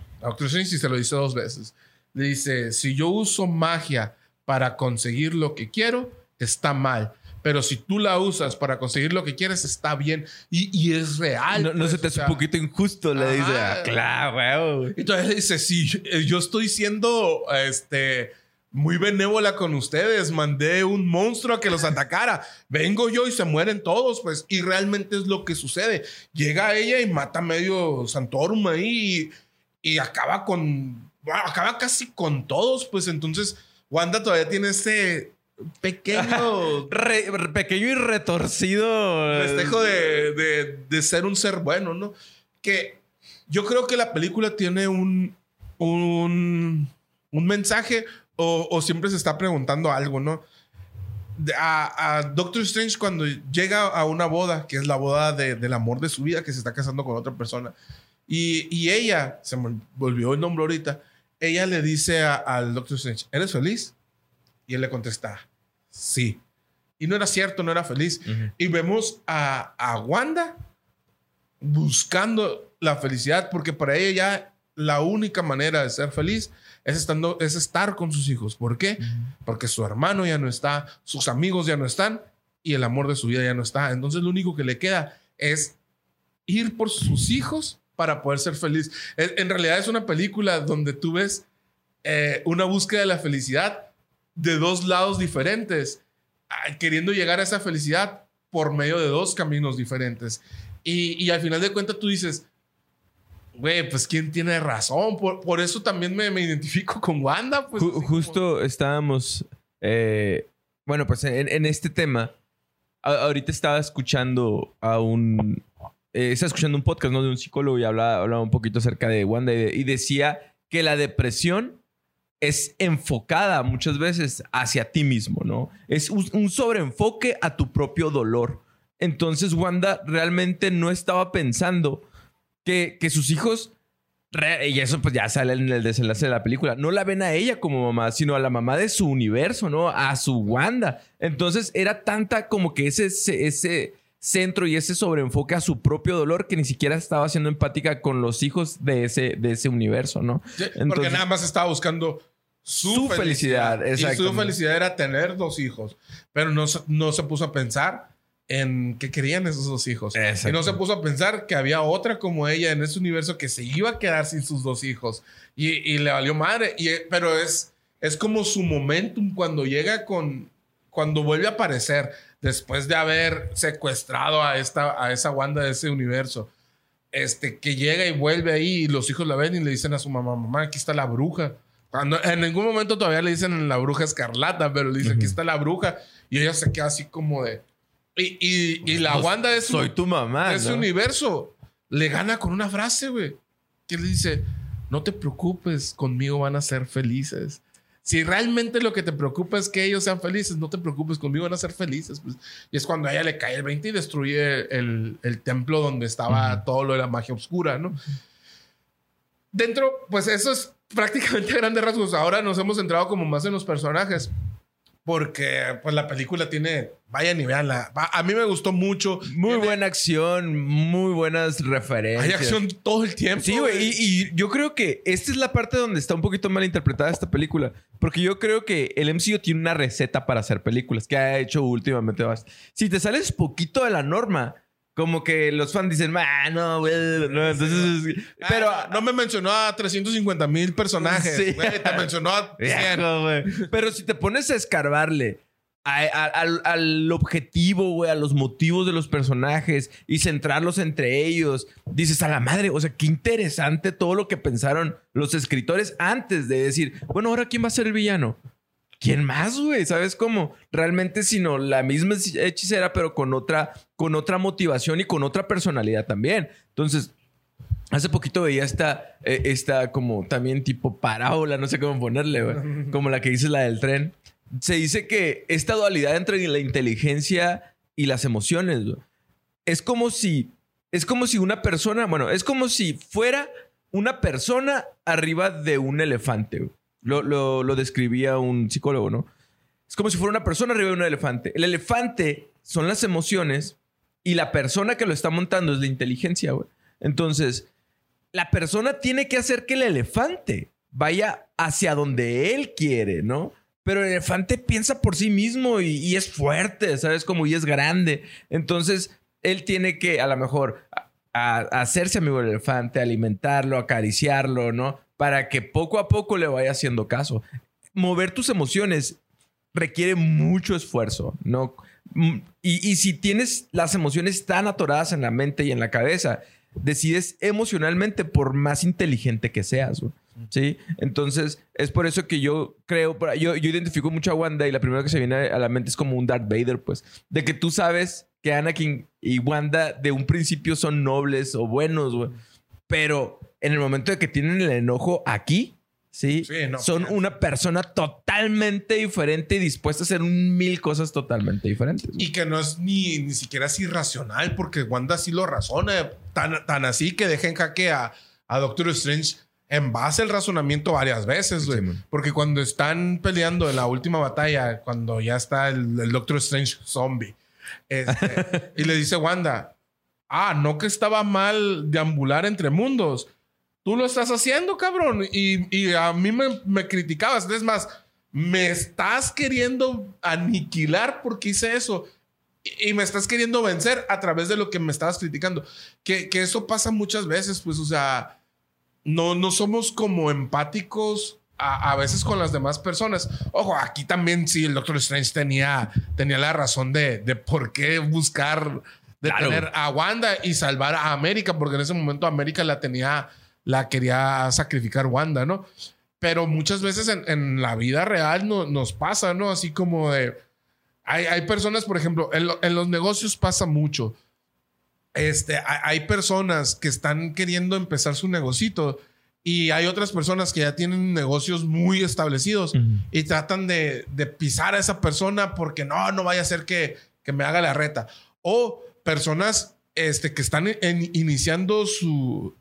Y se lo dice dos veces. Le dice, si yo uso magia para conseguir lo que quiero, está mal. Pero si tú la usas para conseguir lo que quieres, está bien. Y, es real. No, se pues, te hace un poquito injusto, le dice. Ah, claro, Y entonces dice, sí, yo estoy siendo, este muy benévola con ustedes. Mandé un monstruo a que los atacara. Vengo yo y se mueren todos, pues. Y realmente es lo que sucede. Llega ella y mata medio Santorum ahí y, acaba con. acaba casi con todos, pues. Entonces, Wanda todavía tiene ese pequeño. pequeño y retorcido. Festejo de, de, ser un ser bueno, ¿no? Que yo creo que la película tiene un. un un mensaje o, siempre se está preguntando algo, ¿no? A, Doctor Strange cuando llega a una boda, que es la boda del amor de su vida, que se está casando con otra persona, y, ella, se me volvió el nombre ahorita, ella le dice al Doctor Strange, ¿eres feliz? Y él le contesta, sí. Y no era cierto, no era feliz. Y vemos a, a Wanda buscando la felicidad, porque para ella ya la única manera de ser feliz es, estando, es estar con sus hijos. ¿Por qué? Porque su hermano ya no está, sus amigos ya no están y el amor de su vida ya no está. Entonces lo único que le queda es ir por sus hijos para poder ser feliz. En, realidad es una película donde tú ves eh, una búsqueda de la felicidad de dos lados diferentes, ah, queriendo llegar a esa felicidad por medio de dos caminos diferentes. Y, al final de cuentas tú dices, güey, pues quién tiene razón. Por, eso también me, identifico con Wanda. Pues, justo estábamos, eh, bueno, pues en, este tema, ahorita estaba escuchando a un, eh, estaba escuchando un podcast ¿no? de un psicólogo y hablaba, hablaba un poquito acerca de Wanda y decía que la depresión es enfocada muchas veces hacia ti mismo, ¿no? Es un, sobreenfoque a tu propio dolor. Entonces Wanda realmente no estaba pensando que, que sus hijos, y eso pues ya sale en el desenlace de la película, no la ven a ella como mamá, sino a la mamá de su universo, ¿no? A su Wanda. Entonces era tanta como que ese, ese centro y ese sobreenfoque a su propio dolor que ni siquiera estaba siendo empática con los hijos de ese, de ese universo, ¿no? porque nada más estaba buscando su, felicidad. Y su felicidad era tener dos hijos. Pero no, no se puso a pensar en qué querían esos dos hijos. Y no se puso a pensar que había otra como ella en ese universo que se iba a quedar sin sus dos hijos. Y, le valió madre. Y, pero es, es como su momentum cuando llega con. Cuando vuelve a aparecer después de haber secuestrado a, esta, a esa Wanda de ese universo. Este, que llega y vuelve ahí y los hijos la ven y le dicen a su mamá, mamá, aquí está la bruja en ningún momento todavía le dicen la bruja escarlata, pero le dicen, aquí está la bruja. Y ella se queda así como de... Y, y, la pues, Wanda es... Soy tu mamá. Ese universo. Le gana con una frase, güey. Que le dice, no te preocupes, conmigo van a ser felices. Si realmente lo que te preocupa es que ellos sean felices, no te preocupes, conmigo van a ser felices. Pues. Y es cuando a ella le cae el 20 y destruye el, el templo donde estaba todo lo de la magia oscura, ¿no? Dentro, pues eso es prácticamente grandes rasgos. Ahora nos hemos centrado como más en los personajes. Porque pues la película tiene, vayan y veanla. A mí me gustó mucho. Muy buena acción, muy buenas referencias. Hay acción todo el tiempo. Sí, güey. Y, yo creo que esta es la parte donde está un poquito mal interpretada esta película. Porque yo creo que el MCU tiene una receta para hacer películas que ha hecho últimamente. Si te sales poquito de la norma, como que los fans dicen, ah, no, güey, no, entonces... Ah, pero no me mencionó a 350 mil personajes, sí. te mencionó a 100. pero si te pones a escarbarle al, objetivo, güey, a los motivos de los personajes y centrarlos entre ellos, dices, a la madre, o sea, qué interesante todo lo que pensaron los escritores antes de decir, bueno, ahora quién va a ser el villano. ¿Quién más, güey? ¿Sabes cómo? Realmente, sino la misma hechicera, pero con otra, con otra motivación y con otra personalidad también. Entonces, hace poquito veía esta, eh, esta como también tipo parábola, no sé cómo ponerle, güey. Como la que dice la del tren. Se dice que esta dualidad entre la inteligencia y las emociones, güey, es como si, es como si una persona, bueno, es como si fuera una persona arriba de un elefante, güey. Lo, describía un psicólogo, ¿no? Es como si fuera una persona arriba de un elefante. El elefante son las emociones y la persona que lo está montando es la inteligencia, güey. Entonces, la persona tiene que hacer que el elefante vaya hacia donde él quiere, ¿no? Pero el elefante piensa por sí mismo y, es fuerte, ¿sabes? Como y es grande. Entonces, él tiene que, a lo mejor, hacerse amigo del elefante, alimentarlo, acariciarlo, ¿no? Para que poco a poco le vaya haciendo caso. Mover tus emociones requiere mucho esfuerzo, ¿no? Mm, y, si tienes las emociones tan atoradas en la mente y en la cabeza, decides emocionalmente por más inteligente que seas, ¿sí? Entonces, es por eso que yo creo, yo, yo identifico mucho a Wanda y la primera que se viene a la mente es como un Darth Vader, pues, de que tú sabes que Anakin y Wanda de un principio son nobles o buenos, güey. Pero en el momento de que tienen el enojo aquí, ¿sí? Son una persona totalmente diferente y dispuesta a hacer mil cosas totalmente diferentes. Y que no es ni, ni siquiera es irracional, porque Wanda sí lo razona, tan, tan así que dejen jaque a, a Doctor Strange en base al razonamiento varias veces, güey. porque cuando están peleando en la última batalla, cuando ya está el, Doctor Strange zombie, este, y le dice Wanda, ah, no que estaba mal deambular entre mundos, tú lo estás haciendo, cabrón. Y, y a mí me, me criticabas. Es más, me estás queriendo aniquilar porque hice eso. Y, y me estás queriendo vencer a través de lo que me estabas criticando. Que, que eso pasa muchas veces, pues, o sea, no, no somos como empáticos a, a veces con las demás personas. Ojo, aquí también sí, el Doctor Strange tenía, tenía la razón de, de por qué buscar detener a Wanda y salvar a América, porque en ese momento América la tenía, la quería sacrificar Wanda, ¿no? Pero muchas veces en, en la vida real no, nos pasa, ¿no? Así como de... Hay, hay personas, por ejemplo, en, lo- en los negocios pasa mucho. Este, hay, hay personas que están queriendo empezar su negocito y hay otras personas que ya tienen negocios muy establecidos y tratan de, de pisar a esa persona porque no, no vaya a ser que, que me haga la reta. O personas este, que están en- iniciando su,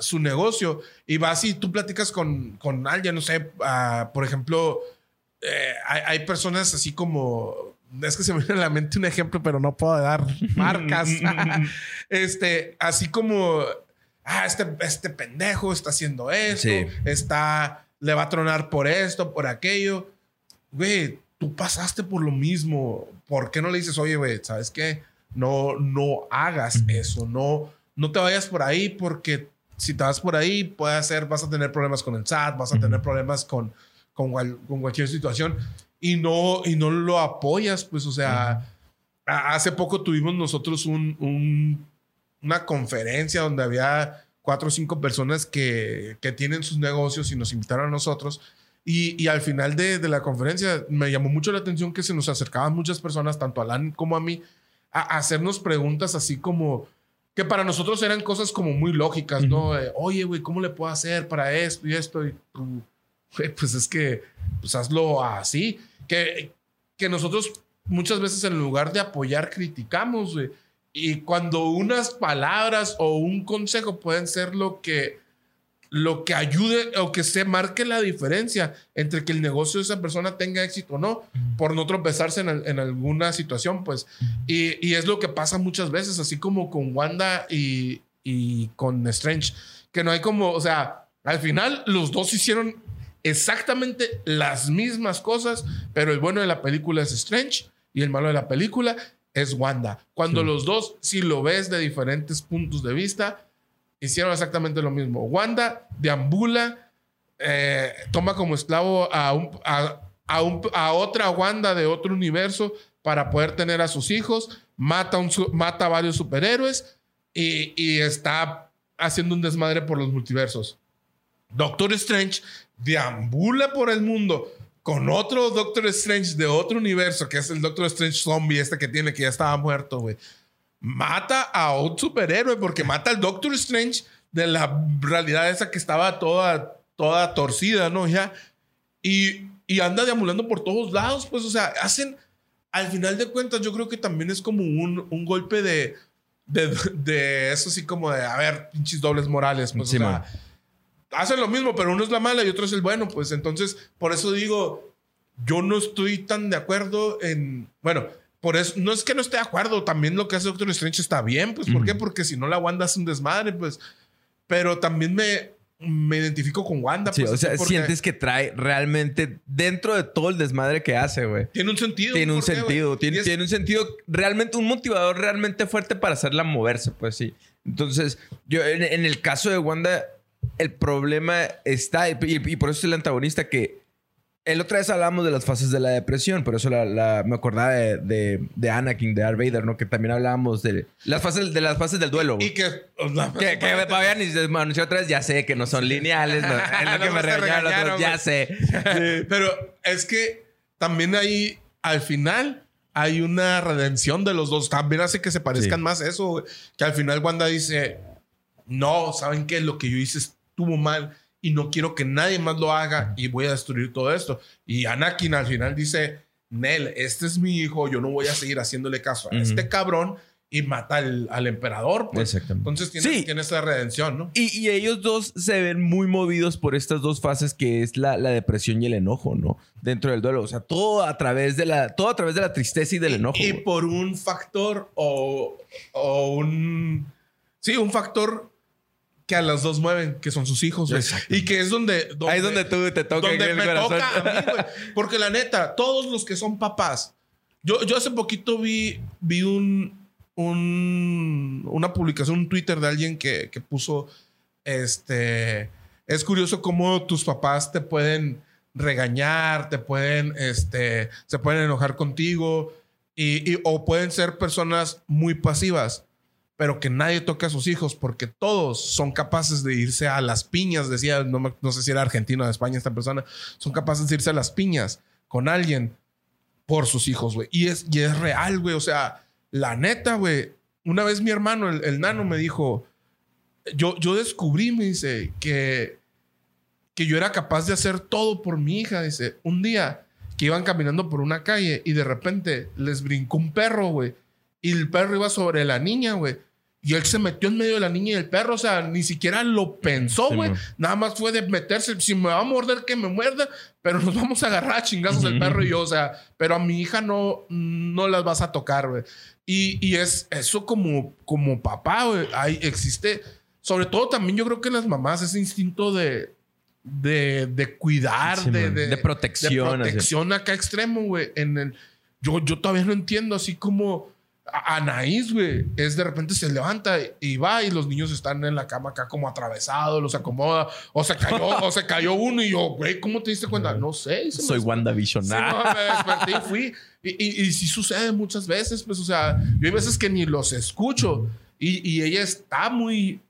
su negocio y vas y tú platicas con, con alguien, no sé, por ejemplo, eh, hay, hay personas así como. Es que se me viene a la mente un ejemplo, pero no puedo dar marcas. este, así como. Ah, este, este pendejo está haciendo esto. Sí. Está. Le va a tronar por esto, por aquello. Güey, tú pasaste por lo mismo. ¿Por qué no le dices, oye, güey, ¿sabes qué? No, no hagas eso. No, no te vayas por ahí porque si te vas por ahí, puede ser, vas a tener problemas con el SAT, vas a tener problemas con, con, con cualquier situación y no, y no lo apoyas, pues, o sea, a- hace poco tuvimos nosotros un, un- una conferencia donde había cuatro o cinco personas que, que tienen sus negocios y nos invitaron a nosotros. Y, y al final de, de la conferencia me llamó mucho la atención que se nos acercaban muchas personas, tanto a Alan como a mí, a, a hacernos preguntas así como que para nosotros eran cosas como muy lógicas, ¿no? Eh, Oye, güey, ¿cómo le puedo hacer para esto y esto? Y tú, güey, pues es que, pues hazlo así. Que, que nosotros muchas veces en lugar de apoyar, criticamos, güey. Y cuando unas palabras o un consejo pueden ser lo que, lo que ayude o que se marque la diferencia entre que el negocio de esa persona tenga éxito o no, por no tropezarse en, en alguna situación, pues. Y, y es lo que pasa muchas veces, así como con Wanda y, y con Strange, que no hay como, o sea, al final los dos hicieron exactamente las mismas cosas, pero el bueno de la película es Strange y el malo de la película es Wanda. Cuando los dos, si lo ves de diferentes puntos de vista, hicieron exactamente lo mismo. Wanda deambula, eh, toma como esclavo a, a, a otra Wanda de otro universo para poder tener a sus hijos, mata, un mata a varios superhéroes y, y está haciendo un desmadre por los multiversos. Doctor Strange deambula por el mundo con otro Doctor Strange de otro universo, que es el Doctor Strange zombie, este que tiene que ya estaba muerto, güey. Mata a un superhéroe porque mata al Doctor Strange de la realidad esa que estaba toda, toda torcida, ¿no? Ya. Y, y anda deambulando por todos lados, pues, o sea, hacen, al final de cuentas, yo creo que también es como un, un golpe de, de, de eso, así como de, a ver, pinches dobles morales, pues, Sí, o sea, hacen lo mismo, pero uno es la mala y otro es el bueno, pues entonces, por eso digo, yo no estoy tan de acuerdo en, bueno, por eso, no es que no esté de acuerdo, también lo que hace Doctor Strange está bien, pues, ¿por qué? Porque si no la Wanda hace un desmadre, pues, pero también me, me identifico con Wanda, Sí, pues, o sea, sientes que trae realmente dentro de todo el desmadre que hace, güey. tiene un sentido. Tiene un sentido, tiene, es- tiene un sentido realmente, un motivador realmente fuerte para hacerla moverse, pues sí. Entonces, yo en, en el caso de Wanda, el problema está, y, y por eso es el antagonista que el otra vez hablamos de las fases de la depresión, por eso la, la- me acordaba de, de, de Anakin, de Darth Vader, ¿no? Que también hablábamos de las fases, de las fases del duelo. Y que... Que, que todavía ni se anunció otra vez, ya sé que no son lineales, ¿no? es lo que me regañaron, ya sé. Pero es que también hay, al final, hay una redención de los dos. También hace que se parezcan Sí. más eso. Que al final Wanda dice, no, ¿saben qué? Lo que yo hice estuvo mal y no quiero que nadie más lo haga y voy a destruir todo esto. Y Anakin al final dice, Nel, este es mi hijo, yo no voy a seguir haciéndole caso a este cabrón y mata al, al emperador. pues. Exactamente. Entonces tiene, Sí. tiene esa redención, ¿no? Y, y ellos dos se ven muy movidos por estas dos fases que es la, la depresión y el enojo, ¿no? Dentro del duelo. O sea, todo a través de la, todo a través de la tristeza y del enojo. Y güey. por un factor o, o un... Sí, un factor que a las dos mueven, que son sus hijos, güey. Y que es donde, Ahí es donde tú te toca donde el me corazón. toca a mí, güey. Porque la neta, todos los que son papás. Yo, yo hace poquito vi, vi un, un, una publicación, un Twitter de alguien que, que puso, este, es curioso cómo tus papás te pueden regañar, te pueden, este, se pueden enojar contigo y, y- o pueden ser personas muy pasivas, pero que nadie toque a sus hijos porque todos son capaces de irse a las piñas, decía, no, no sé si era argentino o de España esta persona, son capaces de irse a las piñas con alguien por sus hijos, güey. Y es, y es real, güey. O sea, la neta, güey. Una vez mi hermano, el, el nano, me dijo, yo, yo descubrí, me dice, que, que yo era capaz de hacer todo por mi hija. Dice, un día que iban caminando por una calle y de repente les brincó un perro, güey. Y el perro iba sobre la niña, güey. Y él se metió en medio de la niña y el perro, o sea, ni siquiera lo pensó, Sí, güey. man. Nada más fue de meterse. Si me va a morder, que me muerda. Pero nos vamos a agarrar a chingazos el perro y yo, o sea. Pero a mi hija no, no las vas a tocar, güey. Y, y es eso como, como papá, güey. Ahí existe. Sobre todo también yo creo que en las mamás ese instinto de, de, de cuidar, Sí, de, de, De protección, De protección acá extremo, güey. En el, yo, yo todavía no entiendo, así como Anaís, güey, es de repente se levanta y va y los niños están en la cama acá como atravesados, los acomoda, o se cayó, o se cayó uno y yo, güey, ¿cómo te diste cuenta? No sé. me Soy WandaVision. Sí, no, me desperté y fui. Y, y, y sí sucede muchas veces, pues, o sea, yo hay veces que ni los escucho y, y ella está muy,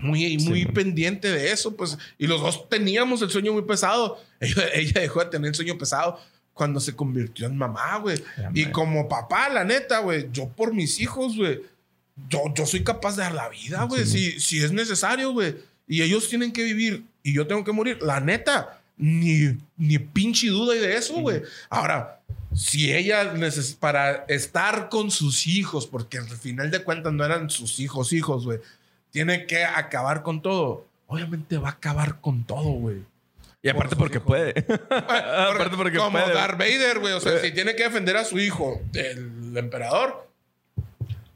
muy, muy man. pendiente de eso, pues, y los dos teníamos el sueño muy pesado. Ella, ella dejó de tener el sueño pesado cuando se convirtió en mamá, güey. Y como papá, la neta, güey, yo por mis hijos, güey, yo, yo soy capaz de dar la vida, güey, si, si es necesario, güey. Y ellos tienen que vivir y yo tengo que morir. La neta, ni, ni pinche duda hay de eso, güey. Ahora, si ella para estar con sus hijos, porque al final de cuentas no eran sus hijos, hijos, güey, tiene que acabar con todo. Obviamente va a acabar con todo, güey. Y aparte Por porque hijos. puede. aparte porque Como puede. Darth Vader, güey. O sea, si tiene que defender a su hijo, el emperador,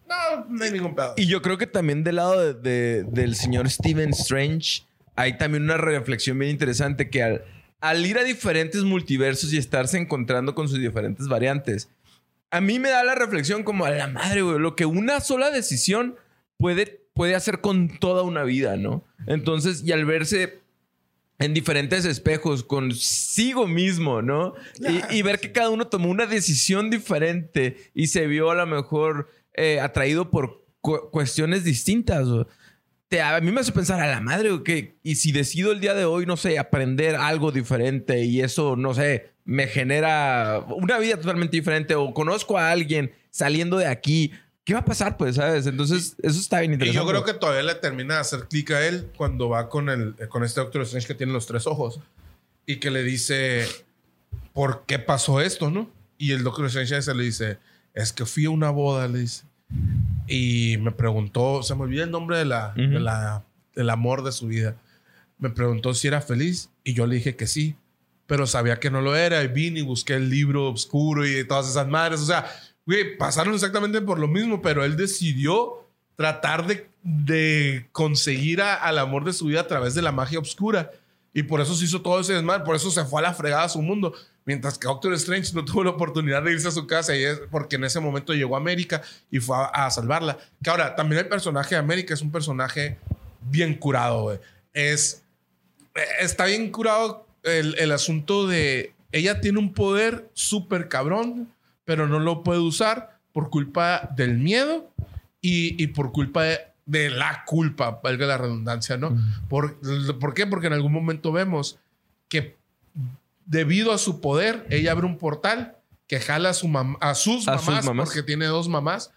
no, no hay ningún pedo. Y yo creo que también del lado de- de- del señor Stephen Strange hay también una reflexión bien interesante que al, al ir a diferentes multiversos y estarse encontrando con sus diferentes variantes, a mí me da la reflexión como a la madre, güey, lo que una sola decisión puede, puede hacer con toda una vida, ¿no? Entonces, y al verse en diferentes espejos consigo mismo, ¿no? Y, y ver que cada uno tomó una decisión diferente y se vio a lo mejor eh, atraído por cu- cuestiones distintas. o- Te, a mí me hace pensar a la madre, que y si decido el día de hoy, no sé, aprender algo diferente y eso, no sé, me genera una vida totalmente diferente o conozco a alguien saliendo de aquí, ¿qué va a pasar? Pues, ¿sabes? Entonces, eso está bien Y interesante. yo creo que todavía le termina de hacer clic a él cuando va con, el, con este Doctor Strange que tiene los tres ojos y que le dice, ¿por qué pasó esto, no? Y el Doctor Strange ese le dice, es que fui a una boda, le dice. Y me preguntó, se me olvida el nombre de la, Ujú. de la- del amor de su vida. Me preguntó si era feliz y yo le dije que sí, pero sabía que no lo era y vine y busqué el libro oscuro y todas esas madres. O sea, güey, pasaron exactamente por lo mismo, pero él decidió tratar de, de conseguir a- al amor de su vida a través de la magia oscura. Y por eso se hizo todo ese desmadre, por eso se fue a la fregada a su mundo. Mientras que Doctor Strange no tuvo la oportunidad de irse a su casa y es porque en ese momento llegó a América y fue a, a salvarla. Que ahora, también el personaje de América es un personaje bien curado, güey. Es, está bien curado el, el asunto de ella tiene un poder súper cabrón, pero no lo puede usar por culpa del miedo y, y por culpa de, de la culpa, valga la redundancia, ¿no? Por, ¿Por qué? Porque en algún momento vemos que debido a su poder, ella abre un portal que jala a, su mam- a sus, A mamás, sus mamás. porque tiene dos mamás,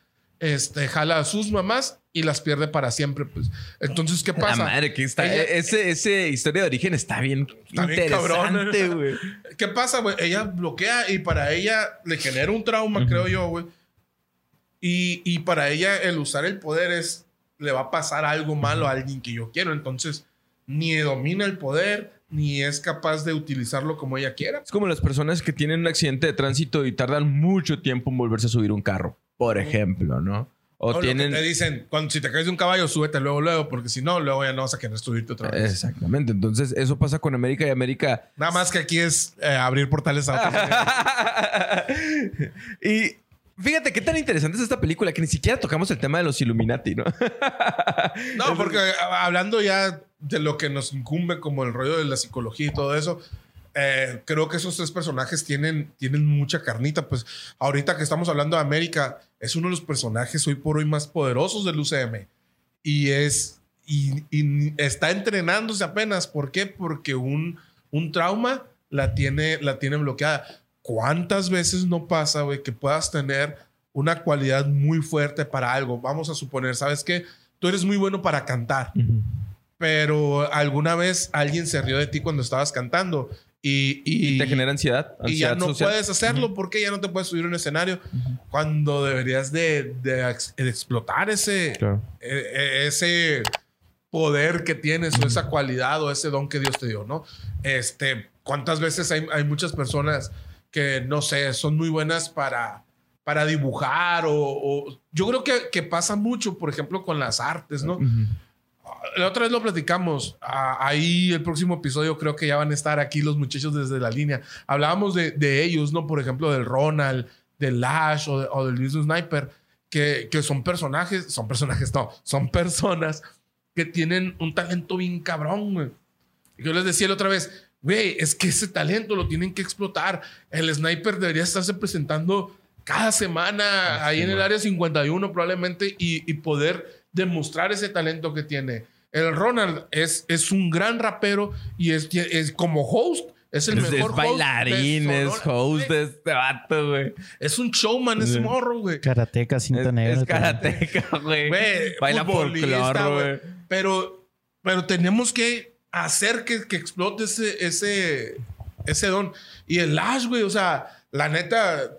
este, jala a sus mamás y las pierde para siempre. Pues. Entonces, ¿qué La pasa? madre, que está. Ella- ese, ese historia de origen está bien Está interesante, güey. ¿Qué pasa, güey? Ella bloquea y para ella le genera un trauma, Ujú. creo yo, güey. Y, y para ella el usar el poder es, le va a pasar algo malo a alguien que yo quiero. Entonces, ni domina el poder, ni es capaz de utilizarlo como ella quiera. Es como las personas que tienen un accidente de tránsito y tardan mucho tiempo en volverse a subir un carro, por ejemplo, ¿no? O, O lo que tienen... te dicen, cuando, si te caes de un caballo, súbete luego, luego, porque si no, luego ya no vas a querer subirte otra vez. Exactamente. Entonces, eso pasa con América y América Nada más que aquí es eh, abrir portales a otros. y fíjate qué tan interesante es esta película que ni siquiera tocamos el tema de los Illuminati, ¿no? No, porque eh, hablando ya de lo que nos incumbe como el rollo de la psicología y todo eso, eh, creo que esos tres personajes tienen, tienen mucha carnita. Pues ahorita que estamos hablando de América, es uno de los personajes hoy por hoy más poderosos del UCM. Y es... Y, y está entrenándose apenas. ¿Por qué? Porque un, un trauma la tiene, la tiene bloqueada. ¿Cuántas veces no pasa, güey, que puedas tener una cualidad muy fuerte para algo? Vamos a suponer, ¿sabes qué? Tú eres muy bueno para cantar pero alguna vez alguien se rió de ti cuando estabas cantando y, y, Y te genera ansiedad. y ya ansiedad no social. puedes hacerlo porque ya no te puedes subir a un escenario cuando deberías de, de de explotar ese, Claro. e- e- ese poder que tienes o esa cualidad o ese don que Dios te dio, ¿no? Este, ¿cuántas veces hay, hay muchas personas que, no sé, son muy buenas para, para dibujar o, o- yo creo que, que pasa mucho, por ejemplo, con las artes, ¿no? La otra vez lo platicamos. Ah, ahí el próximo episodio creo que ya van a estar aquí los muchachos desde la línea. Hablábamos de, de ellos, ¿no? Por ejemplo, del Ronald, del Lash o, de- o del Luis Sniper, que, que son personajes, son personajes, no, son personas que tienen un talento bien cabrón, güey. Yo les decía la otra vez, güey, es que ese talento lo tienen que explotar. El Sniper debería estarse presentando cada semana ahí en el área 51 probablemente y, y poder demostrar ese talento que tiene. El Ronald es, es un gran rapero y es, es como host. Es el Es, mejor es host bailarín, de es host güey. de este vato, güey. Es un showman ese morro, güey. Karateca, cinta Es, negra. es karateca, güey. Baila güey. güey. Pero, pero tenemos que hacer que, que explote ese, ese, ese don. Y el Lash, güey, o sea, la neta,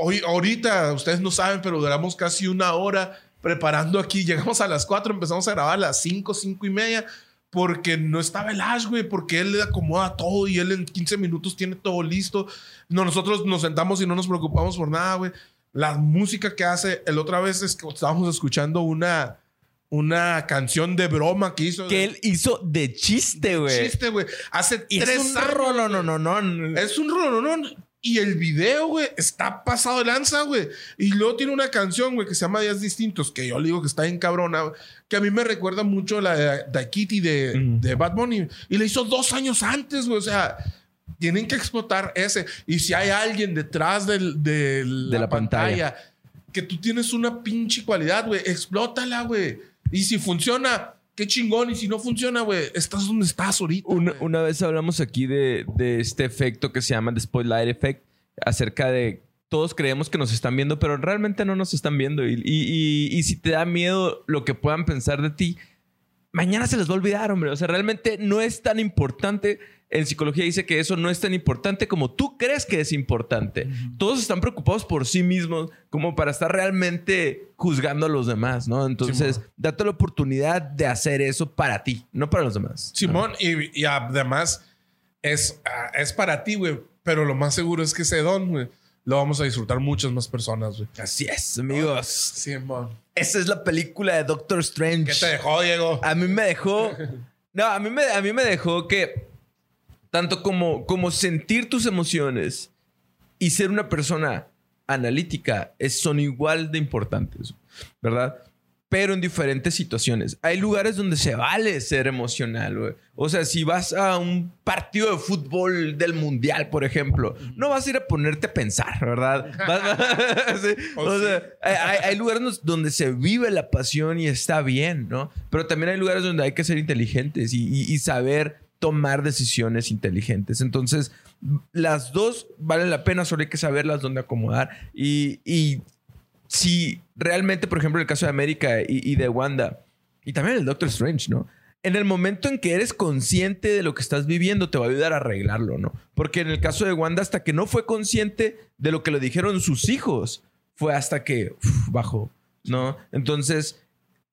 hoy, ahorita, ustedes no saben, pero duramos casi una hora preparando aquí. Llegamos a las 4, empezamos a grabar a las 5, 5 y media. Porque no estaba el Ash, güey, porque él le acomoda todo y él en 15 minutos tiene todo listo. No, nosotros nos sentamos y no nos preocupamos por nada, güey. La música que hace, el otra vez es que estábamos escuchando una, una canción de broma que hizo. Que él hizo de chiste, güey. chiste, güey. Hace tres es un años, rolo, no, no, no. Es un rolonón. Y el video, güey, está pasado de lanza, güey. Y luego tiene una canción, güey, que se llama Días Distintos, que yo le digo que está en cabrona, que a mí me recuerda mucho la de Daikiti de, Ujú. de Bad Bunny. Y le hizo dos años antes, güey. O sea, tienen que explotar ese. Y si hay alguien detrás del, de la, la pantalla. pantalla, que tú tienes una pinche cualidad, güey, explótala, güey. Y si funciona, qué chingón. Y si no funciona, güey, estás donde estás ahorita. Una, vez hablamos aquí de, de este efecto que se llama The Spotlight Effect, acerca de todos creemos que nos están viendo, pero realmente no nos están viendo. Y, y- y- y si te da miedo lo que puedan pensar de ti, mañana se les va a olvidar, hombre. O sea, realmente no es tan importante. En psicología dice que eso no es tan importante como tú crees que es importante. Todos están preocupados por sí mismos como para estar realmente juzgando a los demás, ¿no? Entonces, date la oportunidad de hacer eso para ti, no para los demás. Simón, y, y además es, ah, es para ti, güey. Pero lo más seguro es que ese don, güey, lo vamos a disfrutar muchas más personas, güey. Así es, amigos. Simón. Esa es la película de Doctor Strange. ¿Qué te dejó, Diego? A mí me dejó. No, a mí me, a mí me dejó que. Tanto como, como sentir tus emociones y ser una persona analítica es, son igual de importantes, ¿verdad? Pero en diferentes situaciones. Hay lugares donde se vale ser emocional, güey. O sea, si vas a un partido de fútbol del mundial, por ejemplo, no vas a ir a ponerte a pensar, ¿verdad? Vas- Sí, O sea, hay, lugares donde se vive la pasión y está bien, ¿no? Pero también hay lugares donde hay que ser inteligentes y, y- y saber tomar decisiones inteligentes. Entonces, las dos valen la pena, solo hay que saberlas dónde acomodar. Y, y si realmente, por ejemplo, el caso de América y, de Wanda, y también el Doctor Strange, ¿no? En el momento en que eres consciente de lo que estás viviendo, te va a ayudar a arreglarlo, ¿no? Porque en el caso de Wanda, hasta que no fue consciente de lo que le dijeron sus hijos, fue hasta que bajó, ¿no? Entonces,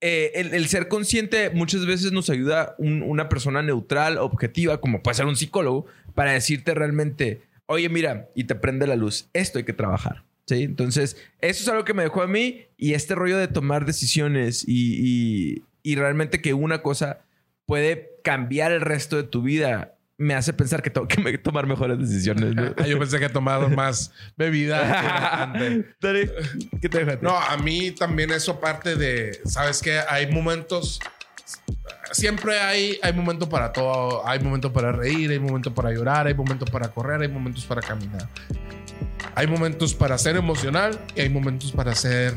eh, el, ser consciente muchas veces nos ayuda un- una persona neutral, objetiva, como puede ser un psicólogo, para decirte realmente, oye, mira, y te prende la luz, esto hay que trabajar. Sí, entonces eso es algo que me dejó a mí y este rollo de tomar decisiones y, y realmente que una cosa puede cambiar el resto de tu vida me hace pensar que tengo que tomar mejores decisiones. ¿no? Yo pensé que he tomado más bebida. ¿Qué te deja? No, a mí también eso parte de, sabes que hay momentos, siempre hay, hay momentos para todo. Hay momentos para reír, hay momentos para llorar, hay momentos para correr, hay momentos para caminar. Hay momentos para ser emocional y hay momentos para ser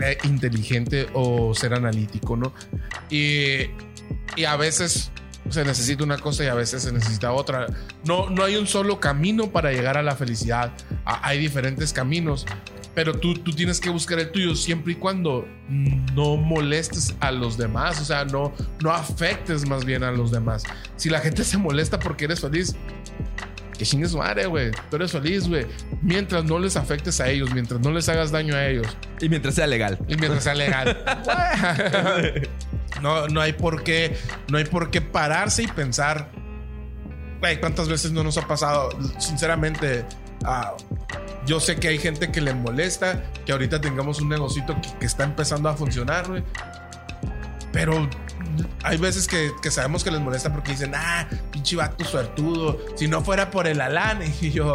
eh, inteligente o ser analítico, ¿no? Y, y a veces se necesita una cosa y a veces se necesita otra. No, no hay un solo camino para llegar a la felicidad. Hay diferentes caminos, pero tú, tú tienes que buscar el tuyo siempre y cuando no molestes a los demás, o sea, no, no afectes más bien a los demás. Si la gente se molesta porque eres feliz, que chingue su madre, güey. Tú eres feliz, güey. Mientras no les afectes a ellos, mientras no les hagas daño a ellos. Y mientras sea legal. Y mientras sea legal. no, no hay por qué, no hay por qué pararse y pensar, güey, ¿cuántas veces no nos ha pasado? Sinceramente, uh, yo sé que hay gente que le molesta que ahorita tengamos un negocito que, que está empezando a funcionar, güey. Pero hay veces que, sabemos que les molesta porque dicen, ah, pinche vato suertudo. Si no fuera por el Alan y yo,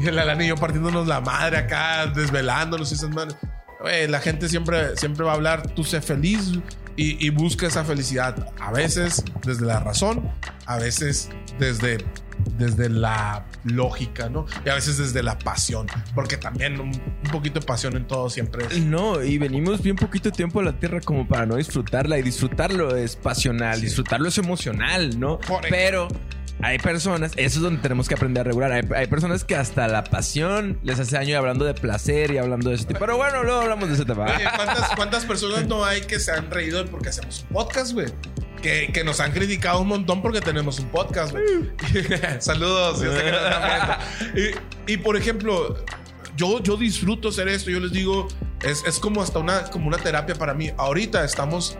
el Alan y yo partiéndonos la madre acá, desvelándonos y esas manos. la gente siempre, siempre va a hablar, tú sé feliz y, y busca esa felicidad. A veces desde la razón, a veces desde desde la lógica, ¿no? Y a veces desde la pasión, porque también un, un poquito de pasión en todo siempre es. No, y venimos bien poquito tiempo a la tierra como para no disfrutarla y disfrutarlo es pasional, sí. disfrutarlo es emocional, ¿no? Pero hay personas, eso es donde tenemos que aprender a regular. Hay, hay, personas que hasta la pasión les hace daño hablando de placer y hablando de ese tipo. Pero bueno, luego hablamos de ese tema. Oye, ¿cuántas, ¿cuántas, personas no hay que se han reído porque hacemos un podcast, güey? Que, que, nos han criticado un montón porque tenemos un podcast, güey. Saludos. Yo sé que. Y, y, por ejemplo, yo, yo disfruto hacer esto. Yo les digo, es, es como hasta una, como una terapia para mí. Ahorita estamos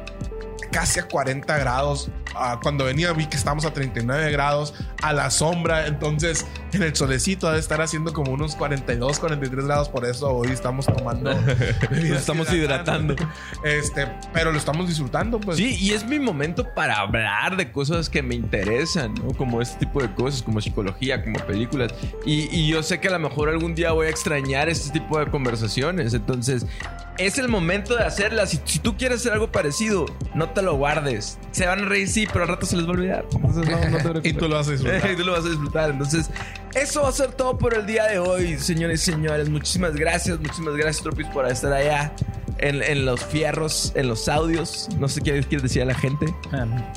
casi a 40 grados. Uh, cuando venía vi que estamos a 39 grados a la sombra. Entonces, en el solecito debe estar haciendo como unos 42, 43 grados. Por eso hoy estamos tomando. Nos estamos hidratando. Este, pero lo estamos disfrutando, pues. Sí, y es mi momento para hablar de cosas que me interesan, ¿no? Como este tipo de cosas, como psicología, como películas. Y, y yo sé que a lo mejor algún día voy a extrañar este tipo de conversaciones. Entonces, es el momento de hacerlas. Si, si, tú quieres hacer algo parecido, no te lo guardes. Se van a reír, sí, pero al rato se les va a olvidar. Entonces, no, no y tú lo vas a disfrutar. y tú lo vas a disfrutar. Entonces, eso va a ser todo por el día de hoy, señores y señores. Muchísimas gracias, muchísimas gracias, Tropis, por estar allá. En, en, los fierros, en los audios. No sé qué quieres decir a la gente.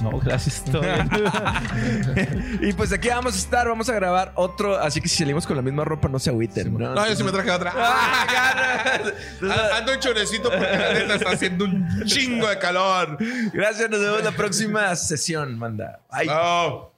no, gracias. y pues aquí vamos a estar, vamos a grabar otro. Así que si salimos con la misma ropa, no se agüiten. No, no yo sí me traje otra. Ando un chorecito porque la neta está haciendo un chingo de calor. Gracias, nos vemos la próxima sesión, manda. Bye.